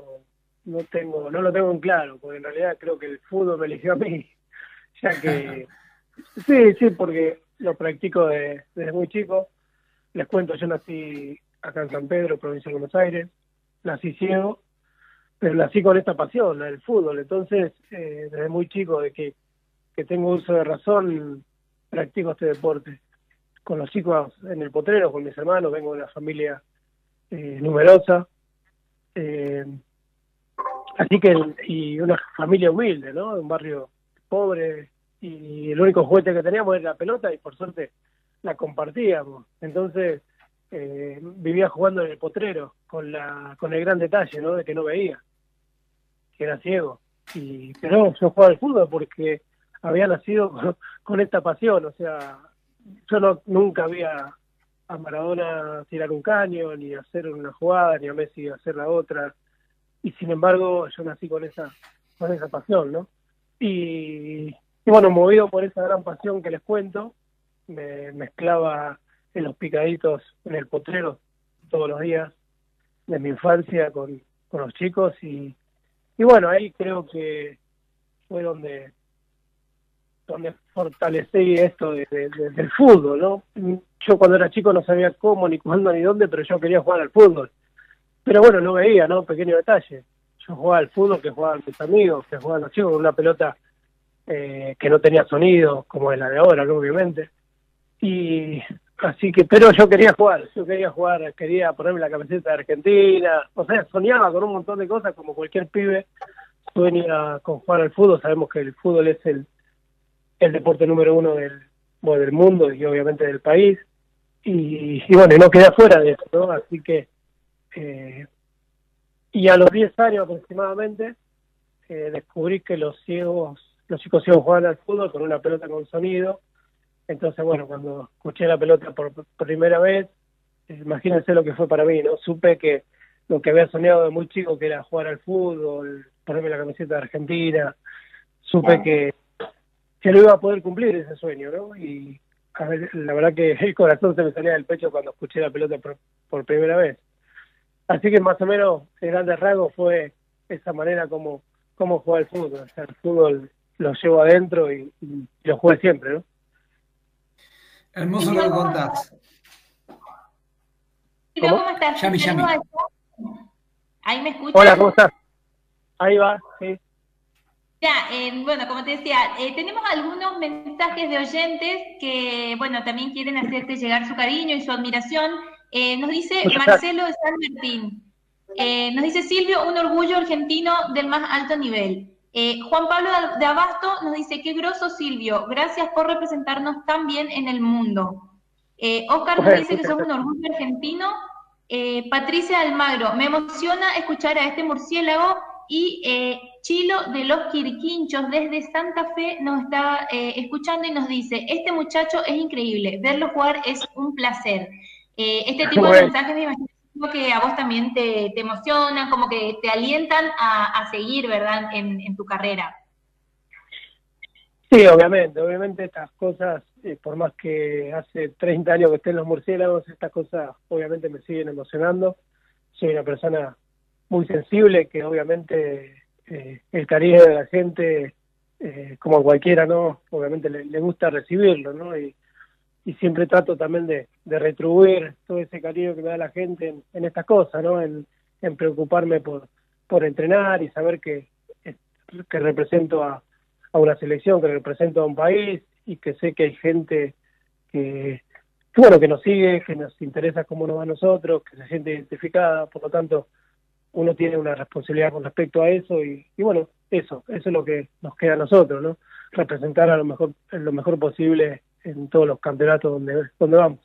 no tengo, no lo tengo en claro, porque en realidad creo que el fútbol me eligió a mí, ya que sí, sí, porque lo practico de- desde muy chico. Les cuento, yo nací acá en San Pedro, provincia de Buenos Aires, nací ciego, pero nací con esta pasión, la del fútbol. Entonces, eh, desde muy chico, de que, que tengo uso de razón, practico este deporte. Con los chicos en el potrero, con mis hermanos, vengo de una familia eh, numerosa. Eh, así que, y una familia humilde, ¿no? De un barrio pobre, y el único juguete que teníamos era la pelota, y por suerte la compartíamos. Entonces, eh, vivía jugando en el potrero, con la con el gran detalle, ¿no? De que no veía, que era ciego. Y, pero yo jugaba al fútbol porque había nacido con, esta pasión, o sea, yo no, nunca había a Maradona tirar un caño, ni hacer una jugada, ni a Messi hacer la otra. Y sin embargo, yo nací con esa, con esa pasión, ¿no? Y, y bueno, movido por esa gran pasión que les cuento, me mezclaba en los picaditos en el potrero todos los días de mi infancia con, con los chicos y, y bueno, ahí creo que fue donde donde fortalecí esto de- de- de- del fútbol, ¿no? Yo cuando era chico no sabía cómo, ni cuándo, ni dónde, pero yo quería jugar al fútbol. Pero bueno, no veía, ¿no? Pequeño detalle. Yo jugaba al fútbol que jugaban mis amigos, que jugaban los chicos con una pelota eh, que no tenía sonido, como es la de ahora, obviamente. Y así que, pero yo quería jugar, yo quería jugar, quería ponerme la camiseta de Argentina, o sea, soñaba con un montón de cosas como cualquier pibe sueña con jugar al fútbol, sabemos que el fútbol es el, deporte número uno del, del mundo y obviamente del país, y, y bueno, no quedé afuera de eso, ¿no? Así que, eh, y a los 10 años aproximadamente, eh, descubrí que los ciegos, los chicos ciegos jugaban al fútbol con una pelota con sonido, entonces bueno, cuando escuché la pelota por primera vez, eh, imagínense lo que fue para mí, ¿no? Supe que lo que había soñado de muy chico, que era jugar al fútbol, ponerme la camiseta de Argentina, supe que, que lo iba a poder cumplir ese sueño, ¿no? Y a ver, la verdad que el corazón se me salía del pecho cuando escuché la pelota por, por primera vez. Así que más o menos, en grandes rasgos, fue esa manera como, como jugar al fútbol. O sea, el fútbol lo llevo adentro y, y lo jugué siempre, ¿no? Hermoso lo que contás. Silvio, ¿cómo estás? Yami, Yami. ¿Ahí me escuchas? Hola, ¿cómo estás? Ahí va, sí. Ya, eh, bueno, como te decía, eh, tenemos algunos mensajes de oyentes que, bueno, también quieren hacerte llegar su cariño y su admiración. Eh, nos dice Marcelo de San Martín. Eh, nos dice Silvio, un orgullo argentino del más alto nivel. Eh, Juan Pablo de Abasto nos dice, qué groso Silvio, gracias por representarnos tan bien en el mundo. Eh, Oscar nos Bueno, dice que sos un orgullo argentino. Eh, Patricia Almagro, me emociona escuchar a este murciélago y eh, Chilo de los Quirquinchos desde Santa Fe nos está eh, escuchando y nos dice, este muchacho es increíble, verlo jugar es un placer. Eh, este tipo de mensajes me imagino que a vos también te, te emocionan, como que te alientan a, a seguir, ¿verdad?, en, en tu carrera. Sí, obviamente, obviamente estas cosas, eh, por más que hace 30 años que estén los murciélagos, estas cosas obviamente me siguen emocionando. Soy una persona muy sensible que obviamente eh, el cariño de la gente, eh, como cualquiera, ¿no? Obviamente le, le gusta recibirlo, ¿no? Y, y siempre trato también de, de retribuir todo ese cariño que me da la gente en, estas cosas, ¿no? En, preocuparme por, por entrenar y saber que, que represento a, a una selección, que represento a un país y que sé que hay gente que, que, bueno, que nos sigue, que nos interesa cómo nos va a nosotros, que se siente identificada, por lo tanto uno tiene una responsabilidad con respecto a eso y, y bueno, eso, eso es lo que nos queda a nosotros, ¿no? Representar a lo mejor, lo mejor posible en todos los campeonatos donde, donde vamos.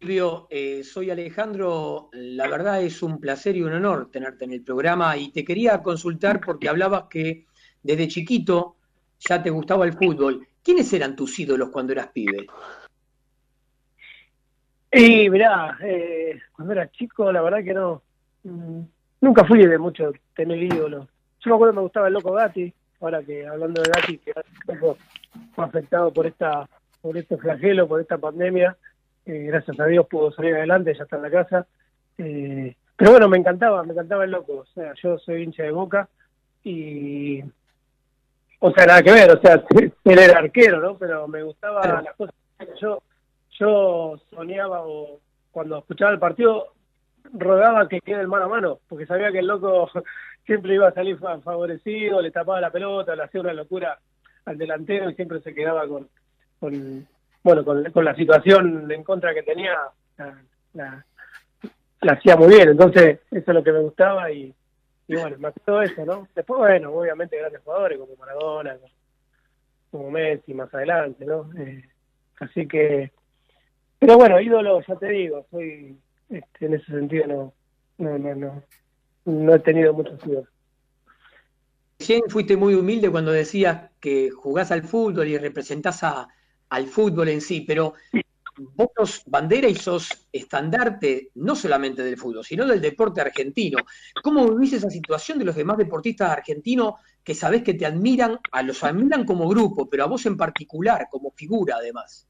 Silvio, eh, soy Alejandro. La verdad es un placer y un honor tenerte en el programa y te quería consultar porque hablabas que desde chiquito ya te gustaba el fútbol. ¿Quiénes eran tus ídolos cuando eras pibe? Y mirá, eh, cuando era chico, la verdad que no. mm, Nunca fui de mucho tener ídolos. Yo me acuerdo que me gustaba el Loco Gatti, ahora que hablando de Gatti, que un poco fue afectado por esta por este flagelo, por esta pandemia. eh, gracias a Dios pudo salir adelante, ya está en la casa. Eh, pero bueno, me encantaba, me encantaba el Loco. O sea, yo soy hincha de Boca y. O sea, nada que ver, o sea, él era arquero, ¿no? Pero me gustaba las cosas. Yo yo soñaba o cuando escuchaba el partido rodaba que quede el mano a mano, porque sabía que el loco siempre iba a salir fa- favorecido, le tapaba la pelota, le hacía una locura al delantero y siempre se quedaba con, con bueno, con, la situación en contra que tenía, la, la- hacía muy bien, entonces eso es lo que me gustaba y, bueno, me todo eso, ¿no? Después, bueno, obviamente grandes jugadores como Maradona, como Messi más adelante, ¿no? Eh, así que pero bueno, ídolo, ya te digo, soy este, en ese sentido no, no, no, no, no he tenido muchos ídolos. Recién fuiste muy humilde cuando decías que jugás al fútbol y representás al fútbol en sí, pero vos sos bandera y sos estandarte no solamente del fútbol, sino del deporte argentino. ¿Cómo vivís esa situación de los demás deportistas argentinos que sabés que te admiran, a los admiran como grupo, pero a vos en particular, como figura además?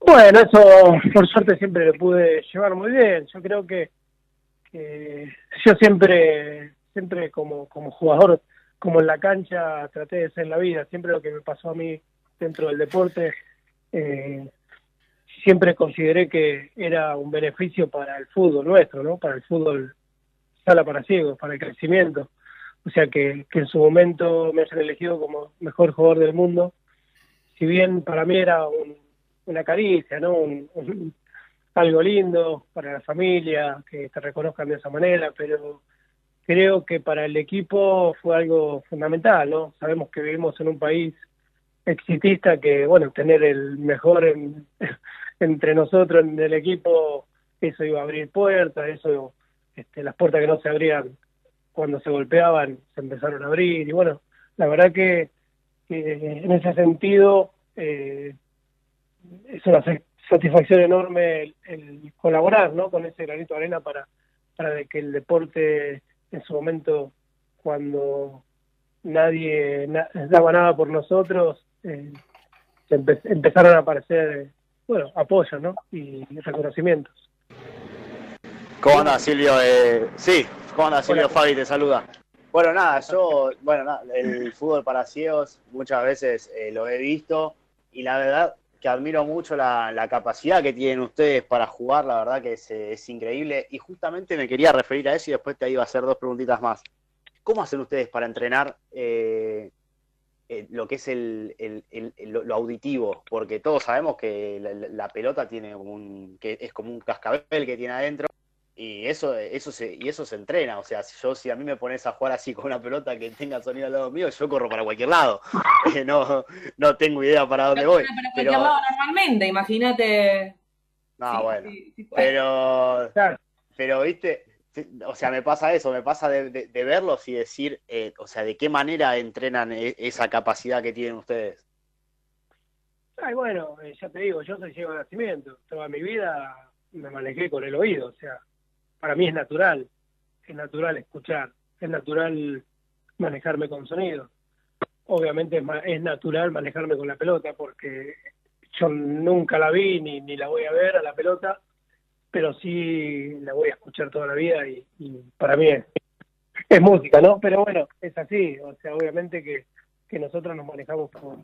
Bueno, eso por suerte siempre lo pude llevar muy bien. Yo creo que yo siempre, siempre como, como jugador, como en la cancha, traté de ser la vida. Siempre lo que me pasó a mí dentro del deporte, eh, siempre consideré que era un beneficio para el fútbol nuestro, ¿no? Para el fútbol sala para ciegos, para el crecimiento. O sea que, en su momento me hayan elegido como mejor jugador del mundo. Si bien para mí era un, una caricia, ¿no? Un- algo lindo para la familia, que te reconozcan de esa manera, pero creo que para el equipo fue algo fundamental, ¿no? Sabemos que vivimos en un país exitista que, bueno, tener el mejor en- entre nosotros en el equipo, eso iba a abrir puertas, eso, este, las puertas que no se abrían cuando se golpeaban se empezaron a abrir y bueno, la verdad que, en ese sentido eh, es una sa- satisfacción enorme el, colaborar ¿no? con ese granito de arena para, para que el deporte en su momento cuando nadie na- daba nada por nosotros eh, empe- empezaron a aparecer bueno apoyos ¿no? y reconocimientos ¿Cómo anda Silvio? Eh, sí, ¿cómo anda Silvio? Hola. Fabi te saluda. Bueno, nada, yo, bueno, nada, el fútbol para ciegos muchas veces eh, lo he visto y la verdad que admiro mucho la, capacidad que tienen ustedes para jugar, la verdad que es, increíble y justamente me quería referir a eso y después te iba a hacer dos preguntitas más. ¿Cómo hacen ustedes para entrenar eh, eh, lo que es el, lo, auditivo? Porque todos sabemos que la, la- pelota tiene un, que es como un cascabel que tiene adentro y eso, eso se, y eso se entrena, o sea, si yo si a mí me pones a jugar así con una pelota que tenga sonido al lado mío, yo corro para cualquier lado. Eh, no, no tengo idea para dónde voy. Para Pero, cualquier lado normalmente, imagínate. no, Sí, bueno. sí, sí, Pero, pero viste, o sea, me pasa eso, me pasa de, de- de verlos y decir, eh, o sea, de qué manera entrenan e- esa capacidad que tienen ustedes. Ay, bueno, eh, ya te digo, yo soy ciego de nacimiento. Toda mi vida me manejé con el oído. O sea, para mí es natural. Es natural escuchar. Es natural manejarme con sonido. Obviamente es, es natural manejarme con la pelota porque yo nunca la vi ni, ni la voy a ver a la pelota, pero sí la voy a escuchar toda la vida y, y para mí es, es música, ¿no? Pero bueno, es así. O sea, obviamente que, que nosotros nos manejamos por,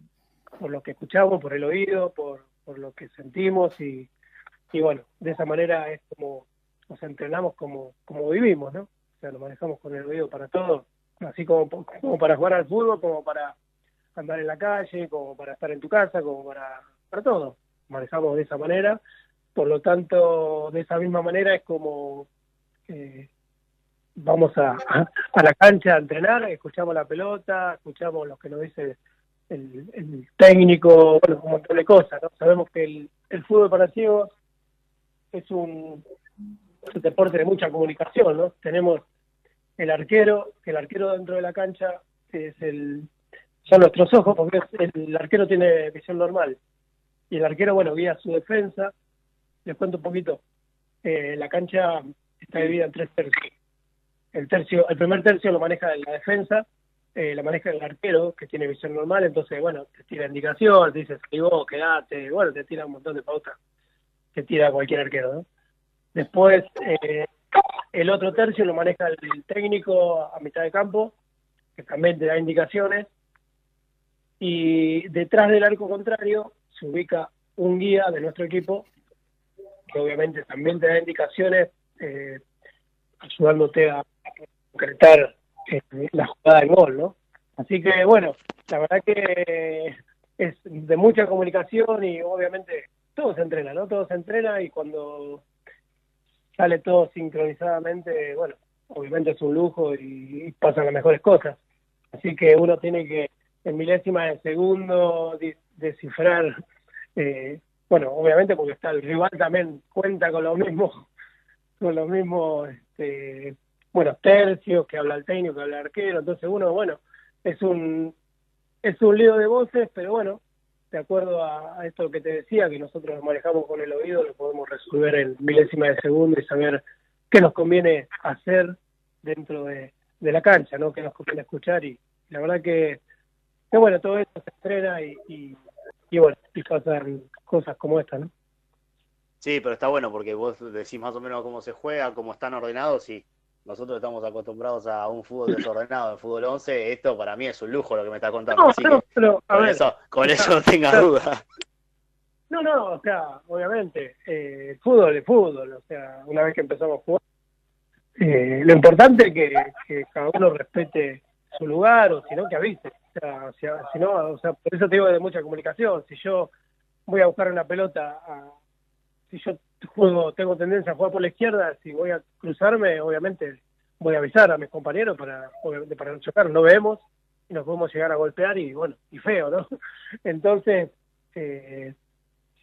por lo que escuchamos, por el oído, por, por lo que sentimos y, y bueno, de esa manera es como nos entrenamos como, como vivimos, ¿no? O sea, nos manejamos con el oído para todo, así como, para jugar al fútbol, como para andar en la calle, como para estar en tu casa, como para, para todo. Manejamos de esa manera, por lo tanto, de esa misma manera es como eh, vamos a, a la cancha a entrenar, escuchamos la pelota, escuchamos lo que nos dice el, el técnico, bueno, un montón de cosas, ¿no? Sabemos que el, el fútbol para ciegos es un, un deporte de mucha comunicación, ¿no? Tenemos el arquero, que el arquero dentro de la cancha es el son nuestros ojos, porque el arquero tiene visión normal. Y el arquero, bueno, guía su defensa. Les cuento un poquito. Eh, la cancha está dividida en tres tercios. El tercio, el primer tercio lo maneja la defensa, eh, la maneja el arquero, que tiene visión normal, entonces, bueno, te tira indicación, te dice, vos, quedate, bueno, te tira un montón de pautas que tira cualquier arquero, ¿no? Después, eh, el otro tercio lo maneja el técnico a mitad de campo, que también te da indicaciones, y detrás del arco contrario se ubica un guía de nuestro equipo, que obviamente también te da indicaciones, eh, ayudándote a concretar eh, la jugada del gol, ¿no? Así que, bueno, la verdad que es de mucha comunicación y obviamente todo se entrena, ¿no? Todo se entrena y cuando sale todo sincronizadamente, bueno, obviamente es un lujo y, pasan las mejores cosas. Así que uno tiene que en milésima de segundo descifrar, eh, bueno, obviamente porque está el rival también cuenta con lo mismo, con los mismos, este, bueno, tercios que habla el técnico, que habla el arquero, entonces uno, bueno, es un es un lío de voces, pero bueno, de acuerdo a, a esto que te decía, que nosotros nos manejamos con el oído, lo podemos resolver en milésima de segundo y saber qué nos conviene hacer dentro de, la cancha, ¿no? Qué nos conviene escuchar y la verdad que, que bueno, todo esto se estrena y, y, y bueno, y pasan cosas como esta, ¿no? Sí, pero está bueno porque vos decís más o menos cómo se juega, cómo están ordenados y nosotros estamos acostumbrados a un fútbol desordenado, el fútbol 11, esto para mí es un lujo lo que me está contando, No, así que pero, a con ver, eso, con eso no tengas duda. No, no, o sea, obviamente, eh, el fútbol es fútbol, o sea, una vez que empezamos a jugar, eh, lo importante es que, que cada uno respete su lugar, o si no, que avise. O sea, si, si no, o sea, por eso te digo de mucha comunicación. Si yo voy a buscar una pelota, a- si yo juego, tengo tendencia a jugar por la izquierda, si voy a cruzarme, obviamente voy a avisar a mis compañeros para, para no chocar. No vemos y nos podemos llegar a golpear y bueno, y feo, ¿no? Entonces, eh,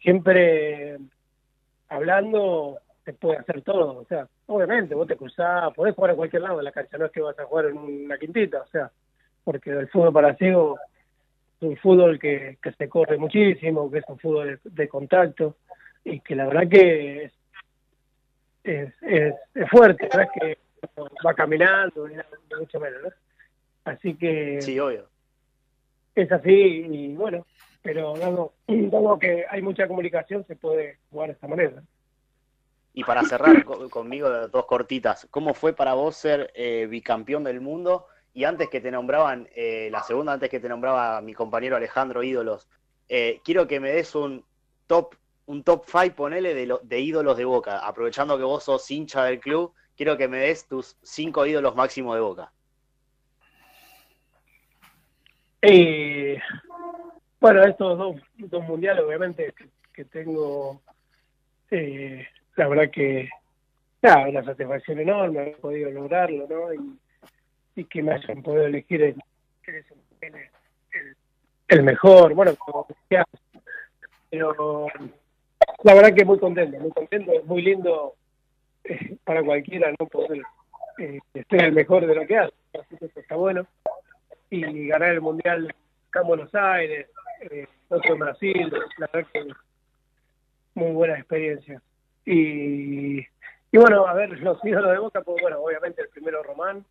siempre hablando se puede hacer todo, o sea, obviamente vos te cruzás, podés jugar a cualquier lado de la cancha, no es que vas a jugar en una quintita, o sea, porque el fútbol para ciego es un fútbol que, que se corre muchísimo, que es un fútbol de, de contacto y que la verdad que es, es, es, es fuerte, no es que va caminando, ni nada, ni mucho menos, ¿no? Así que Sí, obvio. es así y bueno, pero dado, dado que hay mucha comunicación se puede jugar de esta manera. Y para cerrar co- conmigo, dos cortitas. ¿Cómo fue para vos ser eh, bicampeón del mundo? Y antes que te nombraban, eh, la segunda, antes que te nombraba mi compañero Alejandro Ídolos, eh, quiero que me des un top, un top 5, ponele, de, lo- de ídolos de Boca. Aprovechando que vos sos hincha del club, quiero que me des tus cinco ídolos máximos de Boca. Y bueno, estos dos, mundiales, obviamente, que, tengo, eh, la verdad que, nada, una satisfacción enorme haber podido lograrlo, ¿no? Y, que me hayan podido elegir el, el, el- el mejor, bueno, como decía, pero la verdad que muy contento, muy contento, es muy lindo eh, para cualquiera, ¿no? Poder eh, ser el mejor de lo que hace, así que eso está bueno y ganar el mundial acá en Buenos Aires, eh, otro en Brasil, la verdad que muy buena experiencia. Y, y bueno, a ver, los ídolos de Boca, pues bueno, obviamente el primero Román.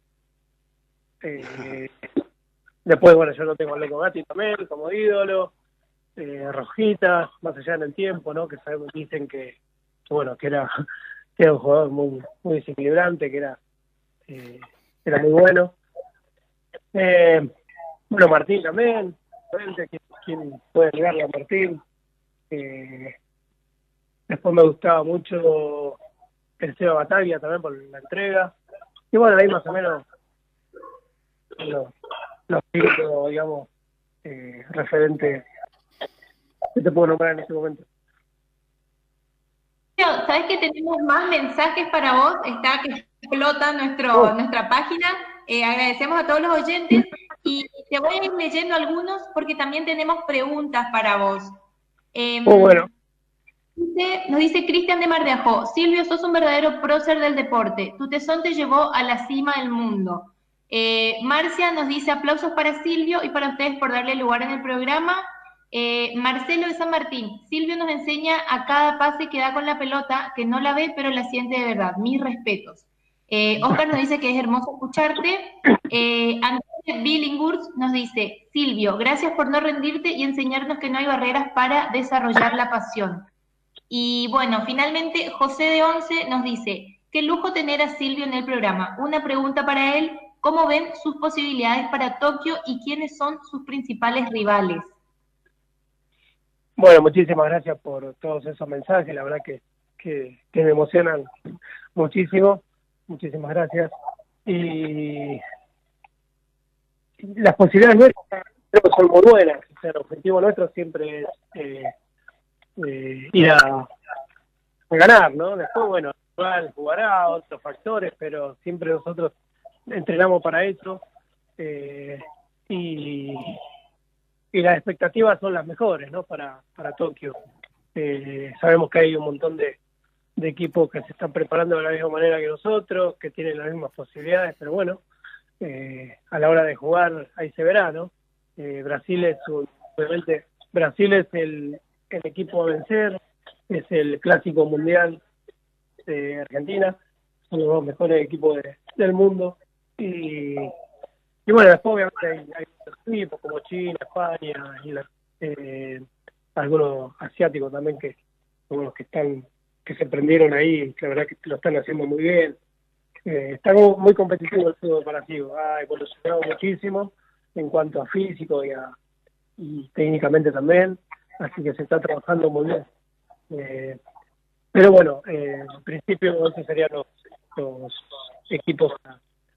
Eh, después, bueno, yo lo tengo a Loco Gatti también como ídolo. Eh, Rojitas, más allá en el tiempo, ¿no? Que sabemos, dicen que, bueno, que era, que era un jugador muy, muy desequilibrante, que era, eh, era muy bueno. Eh, bueno, Martín también, ¿quién, quién puede negarle a Martín? Eh, después me gustaba mucho el Seba Bataglia también por la entrega. Y bueno, ahí más o menos los, los digamos, eh, referentes que te puedo nombrar en este momento. ¿Sabes que tenemos más mensajes para vos? Está que explota nuestro, nuestra página. Eh, agradecemos a todos los oyentes y te voy a ir leyendo algunos porque también tenemos preguntas para vos. Muy bueno. dice- nos dice Cristian de Mar de Ajó, Silvio, sos un verdadero prócer del deporte. Tu tesón te llevó a la cima del mundo. Eh, Marcia nos dice aplausos para Silvio y para ustedes por darle lugar en el programa. Eh, Marcelo de San Martín, Silvio nos enseña a cada pase que da con la pelota, que no la ve, pero la siente de verdad. Mis respetos. Eh, Oscar nos dice que es hermoso escucharte. Eh, Antonio nos dice, Silvio, gracias por no rendirte y enseñarnos que no hay barreras para desarrollar la pasión. Y bueno, finalmente José de Once nos dice, qué lujo tener a Silvio en el programa. Una pregunta para él, ¿cómo ven sus posibilidades para Tokio y quiénes son sus principales rivales? Bueno, muchísimas gracias por todos esos mensajes, la verdad que, que, me emocionan muchísimo. Muchísimas gracias. Y las posibilidades nuestras son muy buenas. O sea, el objetivo nuestro siempre es eh, eh, ir a, ganar, ¿no? Después, bueno, jugará otros factores, pero siempre nosotros entrenamos para eso. eh, y, y las expectativas son las mejores, ¿no? Para, para Tokio. Eh, sabemos que hay un montón de, de equipos que se están preparando de la misma manera que nosotros, que tienen las mismas posibilidades, pero bueno, eh, a la hora de jugar ahí se verá, ¿no? Eh, Brasil es obviamente Brasil es el, el equipo a vencer, es el clásico mundial de Argentina, son los dos mejores equipos de- del mundo y, y bueno, después obviamente hay, otros equipos como China, España eh, algunos asiáticos también que son los que están que se prendieron ahí, que la verdad que lo están haciendo muy bien. Eh, está muy competitivo el fútbol parasivo, ha evolucionado muchísimo en cuanto a físico y, a, y técnicamente también, así que se está trabajando muy bien. Eh, pero bueno, eh, en principio esos serían los, equipos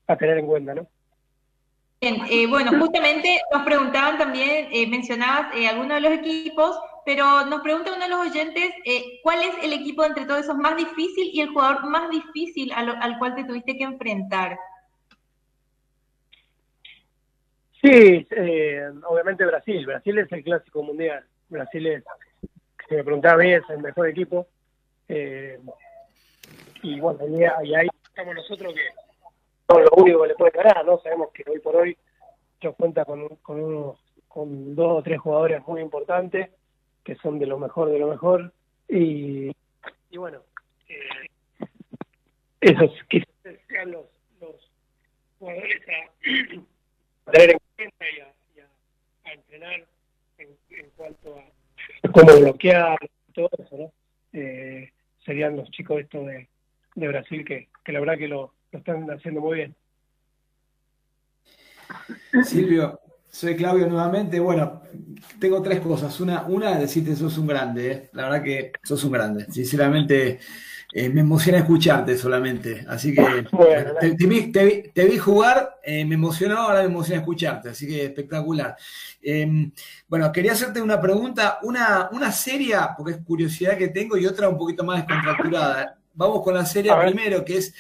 a tener en cuenta, ¿no? Bien, eh, bueno, justamente nos preguntaban también, eh, mencionabas eh, algunos de los equipos, pero nos pregunta uno de los oyentes, eh, ¿cuál es el equipo entre todos esos más difícil y el jugador más difícil al cual te tuviste que enfrentar? Sí, eh, obviamente Brasil. Brasil es el clásico mundial. Brasil es, si me preguntaba mí, es el mejor equipo. Y bueno, y ahí estamos nosotros que son lo único que le puede ganar, ¿no? Sabemos que hoy por hoy ellos cuenta con, con, unos- con dos o tres jugadores muy importantes que son de lo mejor de lo mejor. Y, y bueno, eh, esos quizás sean los, los jugadores a, a en cuenta y a entrenar en, en cuanto a cómo bloquear todo eso, ¿no? Eh, serían los chicos estos de, de Brasil que, que la verdad que lo, lo están haciendo muy bien. Silvio, soy Claudio nuevamente. Bueno, tengo tres cosas. Una, una decirte sos un grande, ¿eh? la verdad que sos un grande. Sinceramente, eh, me emociona escucharte solamente. Así que Bueno, te, te vi, te vi- te vi jugar, eh, me emocionó, ahora me emociona escucharte. Así que espectacular. Eh, bueno, quería hacerte una pregunta, una, una seria, porque es curiosidad que tengo, y otra un poquito más descontracturada. Vamos con la seria primero, que es,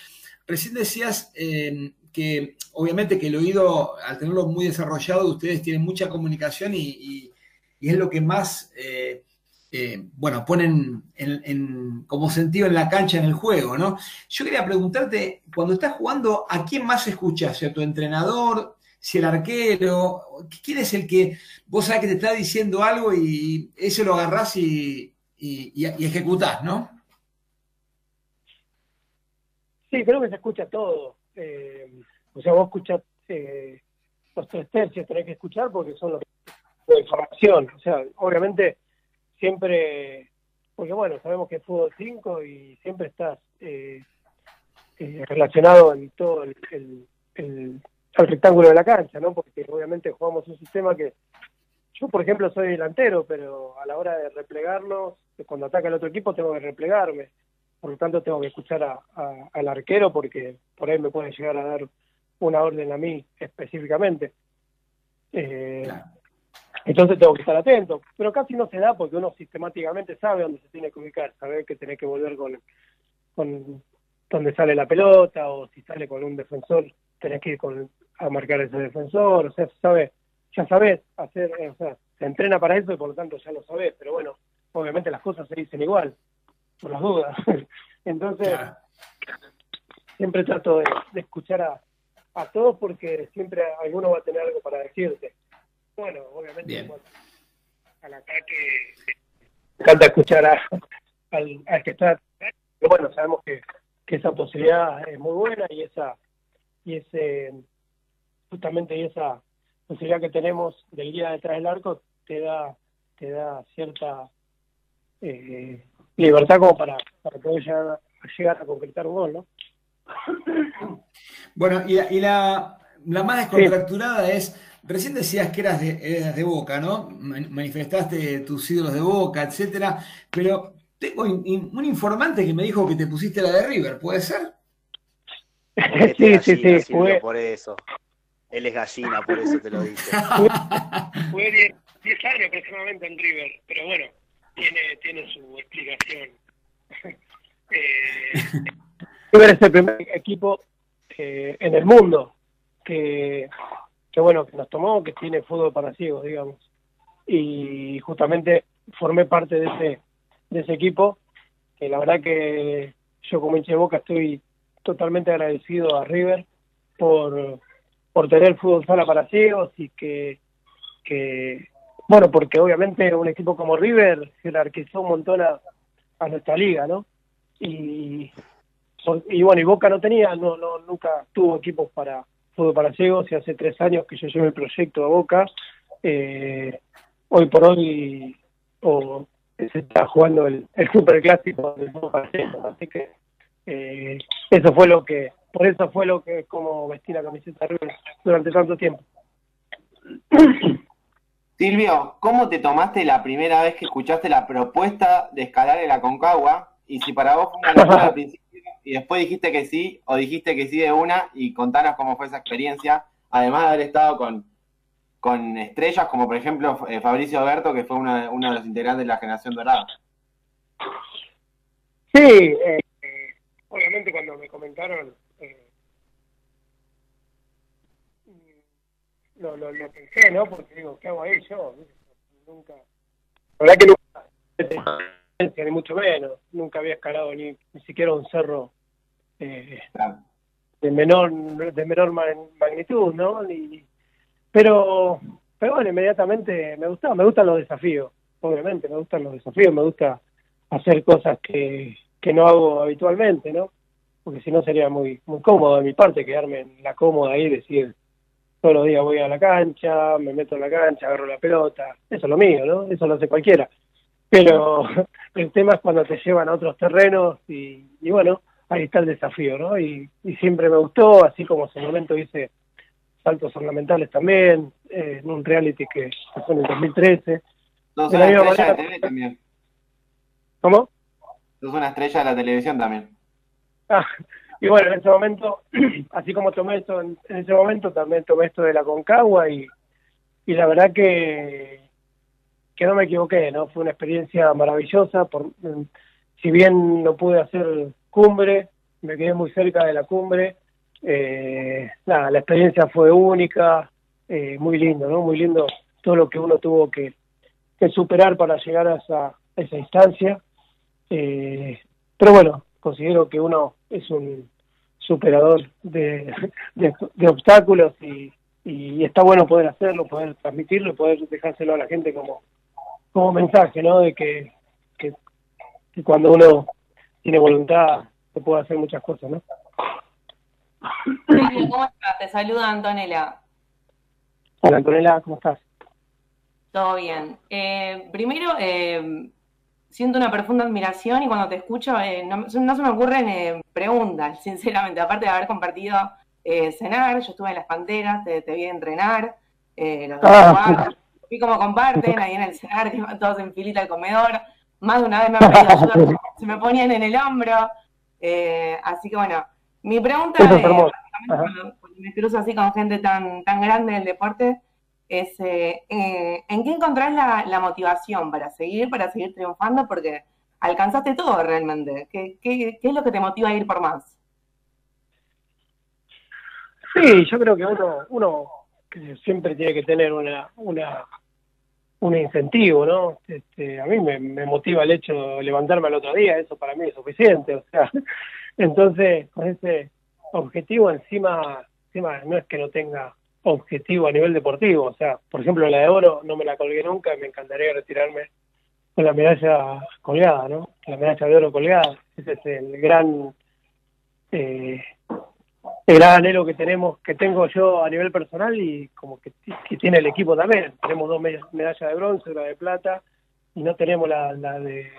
recién decías eh, que obviamente que el oído, al tenerlo muy desarrollado, ustedes tienen mucha comunicación y, es lo que más, eh, eh, bueno, ponen en, en- como sentido en la cancha, en el juego, ¿no? Yo quería preguntarte, cuando estás jugando, ¿a quién más escuchas? ¿A tu entrenador? ¿Si el arquero? ¿Quién es el que vos sabés que te está diciendo algo y ese lo agarrás y- y- y ejecutás, ¿no? Sí, creo que se escucha todo. Eh, o sea, vos escuchás eh, los tres tercios, tenés que escuchar porque son los la información. O sea, obviamente siempre, porque bueno, sabemos que es fútbol 5 y siempre estás eh, eh, relacionado en todo el, el, el- rectángulo de la cancha, ¿no? Porque obviamente jugamos un sistema que yo, por ejemplo, soy delantero, pero a la hora de replegarnos, cuando ataca el otro equipo, tengo que replegarme por lo tanto tengo que escuchar a- a- al arquero porque por ahí me puede llegar a dar una orden a mí específicamente. Eh, Entonces tengo que estar atento, pero casi no se da porque uno sistemáticamente sabe dónde se tiene que ubicar, sabe que tenés que volver con, con dónde sale la pelota o si sale con un defensor, tenés que ir con, a marcar ese defensor, o sea, sabe, ya sabes hacer, o sea, se entrena para eso y por lo tanto ya lo sabes, pero bueno, obviamente las cosas se dicen igual, por las dudas. Entonces, siempre trato de, de escuchar a, a todos porque siempre alguno va a tener algo para decirte. Bueno, obviamente al ataque me encanta escuchar a, al, al que está pero bueno, sabemos que, que esa posibilidad es muy buena y esa y ese justamente esa posibilidad que tenemos del guía detrás del arco te da te da cierta eh, libertad como para, para poder llegar, a- llegar a concretar un gol, ¿no? Bueno, y, y la, la más descontracturada es, recién decías que eras de, eras de Boca, ¿no? Man- Manifestaste tus ídolos de Boca, etcétera, pero tengo in- in- un informante que me dijo que te pusiste la de River, ¿puede ser? Sí, sí, sí, jugué. por eso. Él es gallina, por eso te lo. Jugué 10 10 años aproximadamente en River, pero bueno, tiene, tiene su explicación. Eh, River es el primer equipo eh, en el mundo que, que, bueno, que nos tomó, que tiene fútbol para ciegos, digamos. Y justamente formé parte de ese, de ese equipo, que la verdad que yo como hincha de Boca estoy totalmente agradecido a River por, por tener fútbol sala para ciegos y que, que, bueno, porque obviamente un equipo como River jerarquizó un montón a, nuestra liga, ¿no? Y, bueno, y Boca no tenía, no, no, nunca tuvo equipos para fútbol para ciegos y hace tres años que yo llevo el proyecto a Boca. eh, hoy por hoy, se está jugando el, el super clásico del Boca Juniors, así que eh, eso fue lo que, por eso fue lo que como vestí la camiseta River durante tanto tiempo. Silvio, ¿cómo te tomaste la primera vez que escuchaste la propuesta de escalar el Aconcagua? Y si para vos fue una locura al principio y después dijiste que sí, o dijiste que sí de una, y contanos cómo fue esa experiencia, además de haber estado con, con estrellas como por ejemplo eh, Fabricio Alberto, que fue uno de los integrantes de la generación dorada. Sí, eh, eh, obviamente cuando me comentaron, eh, mm, lo, lo, lo pensé, ¿no? Porque digo, ¿qué hago ahí yo? Nunca, la verdad que nunca, ni mucho menos, nunca había escalado ni, ni siquiera un cerro eh, de menor de menor ma- magnitud, ¿no? Ni, pero, pero bueno, inmediatamente me gustaba, me gustan los desafíos, obviamente, me gustan los desafíos, me gusta hacer cosas que, que no hago habitualmente, ¿no? Porque si no sería muy muy cómodo de mi parte quedarme en la cómoda ahí y decir todos los días voy a la cancha, me meto en la cancha, agarro la pelota, eso es lo mío, ¿no? Eso lo hace cualquiera. Pero el tema es cuando te llevan a otros terrenos y, y bueno, ahí está el desafío, ¿no? Y, y siempre me gustó, así como en su momento hice saltos ornamentales también, eh, en un reality que que fue en el 2013. Sos De una estrella de manera- TV también. ¿Cómo? Sos una estrella de la televisión también. Ah, y bueno, en ese momento, así como tomé esto en, ese momento, también tomé esto de la Concagua y, y la verdad que, que no me equivoqué, ¿no? Fue una experiencia maravillosa. Por, si bien no pude hacer cumbre, me quedé muy cerca de la cumbre. Eh, nada, la experiencia fue única, eh, muy lindo, ¿no? Muy lindo todo lo que uno tuvo que, que superar para llegar a esa, esa instancia. Eh, pero bueno, considero que uno es un superador de, de, de obstáculos y, y está bueno poder hacerlo, poder transmitirlo y poder dejárselo a la gente como, como mensaje, ¿no? De que, que, que cuando uno tiene voluntad se puede hacer muchas cosas, ¿no? ¿Cómo estás? Te saluda Antonella. Hola Antonella, ¿cómo estás? Todo bien. Eh, primero, eh, siento una profunda admiración y cuando te escucho eh, no, no se me ocurren eh, preguntas, sinceramente. Aparte de haber compartido eh, cenar, yo estuve en las Panteras, te, te vi entrenar, eh, los Ah. vi cómo comparten ahí en el cenar, que todos en filita al comedor. Más de una vez me han pedido ayuda, se me ponían en el hombro. Eh, así que bueno, mi pregunta es cuando me cruzo así con gente tan, tan grande del deporte, eh, ¿en qué encontrás la, motivación para seguir, para seguir triunfando? Porque alcanzaste todo realmente. ¿Qué, es lo que te motiva a ir por más? Sí, yo creo que uno, siempre tiene que tener una, una, un incentivo, ¿no? Este, a mí me, me motiva el hecho de levantarme al otro día, eso para mí es suficiente, o sea, entonces con ese objetivo encima, encima no es que no tenga objetivo a nivel deportivo, o sea, por ejemplo la de oro no me la colgué nunca y me encantaría retirarme con la medalla colgada, ¿no? La medalla de oro colgada, ese es el gran eh, el gran anhelo que tenemos, que tengo yo a nivel personal y como que, que tiene el equipo también. Tenemos dos me- medallas de bronce, una de plata y no tenemos la, la de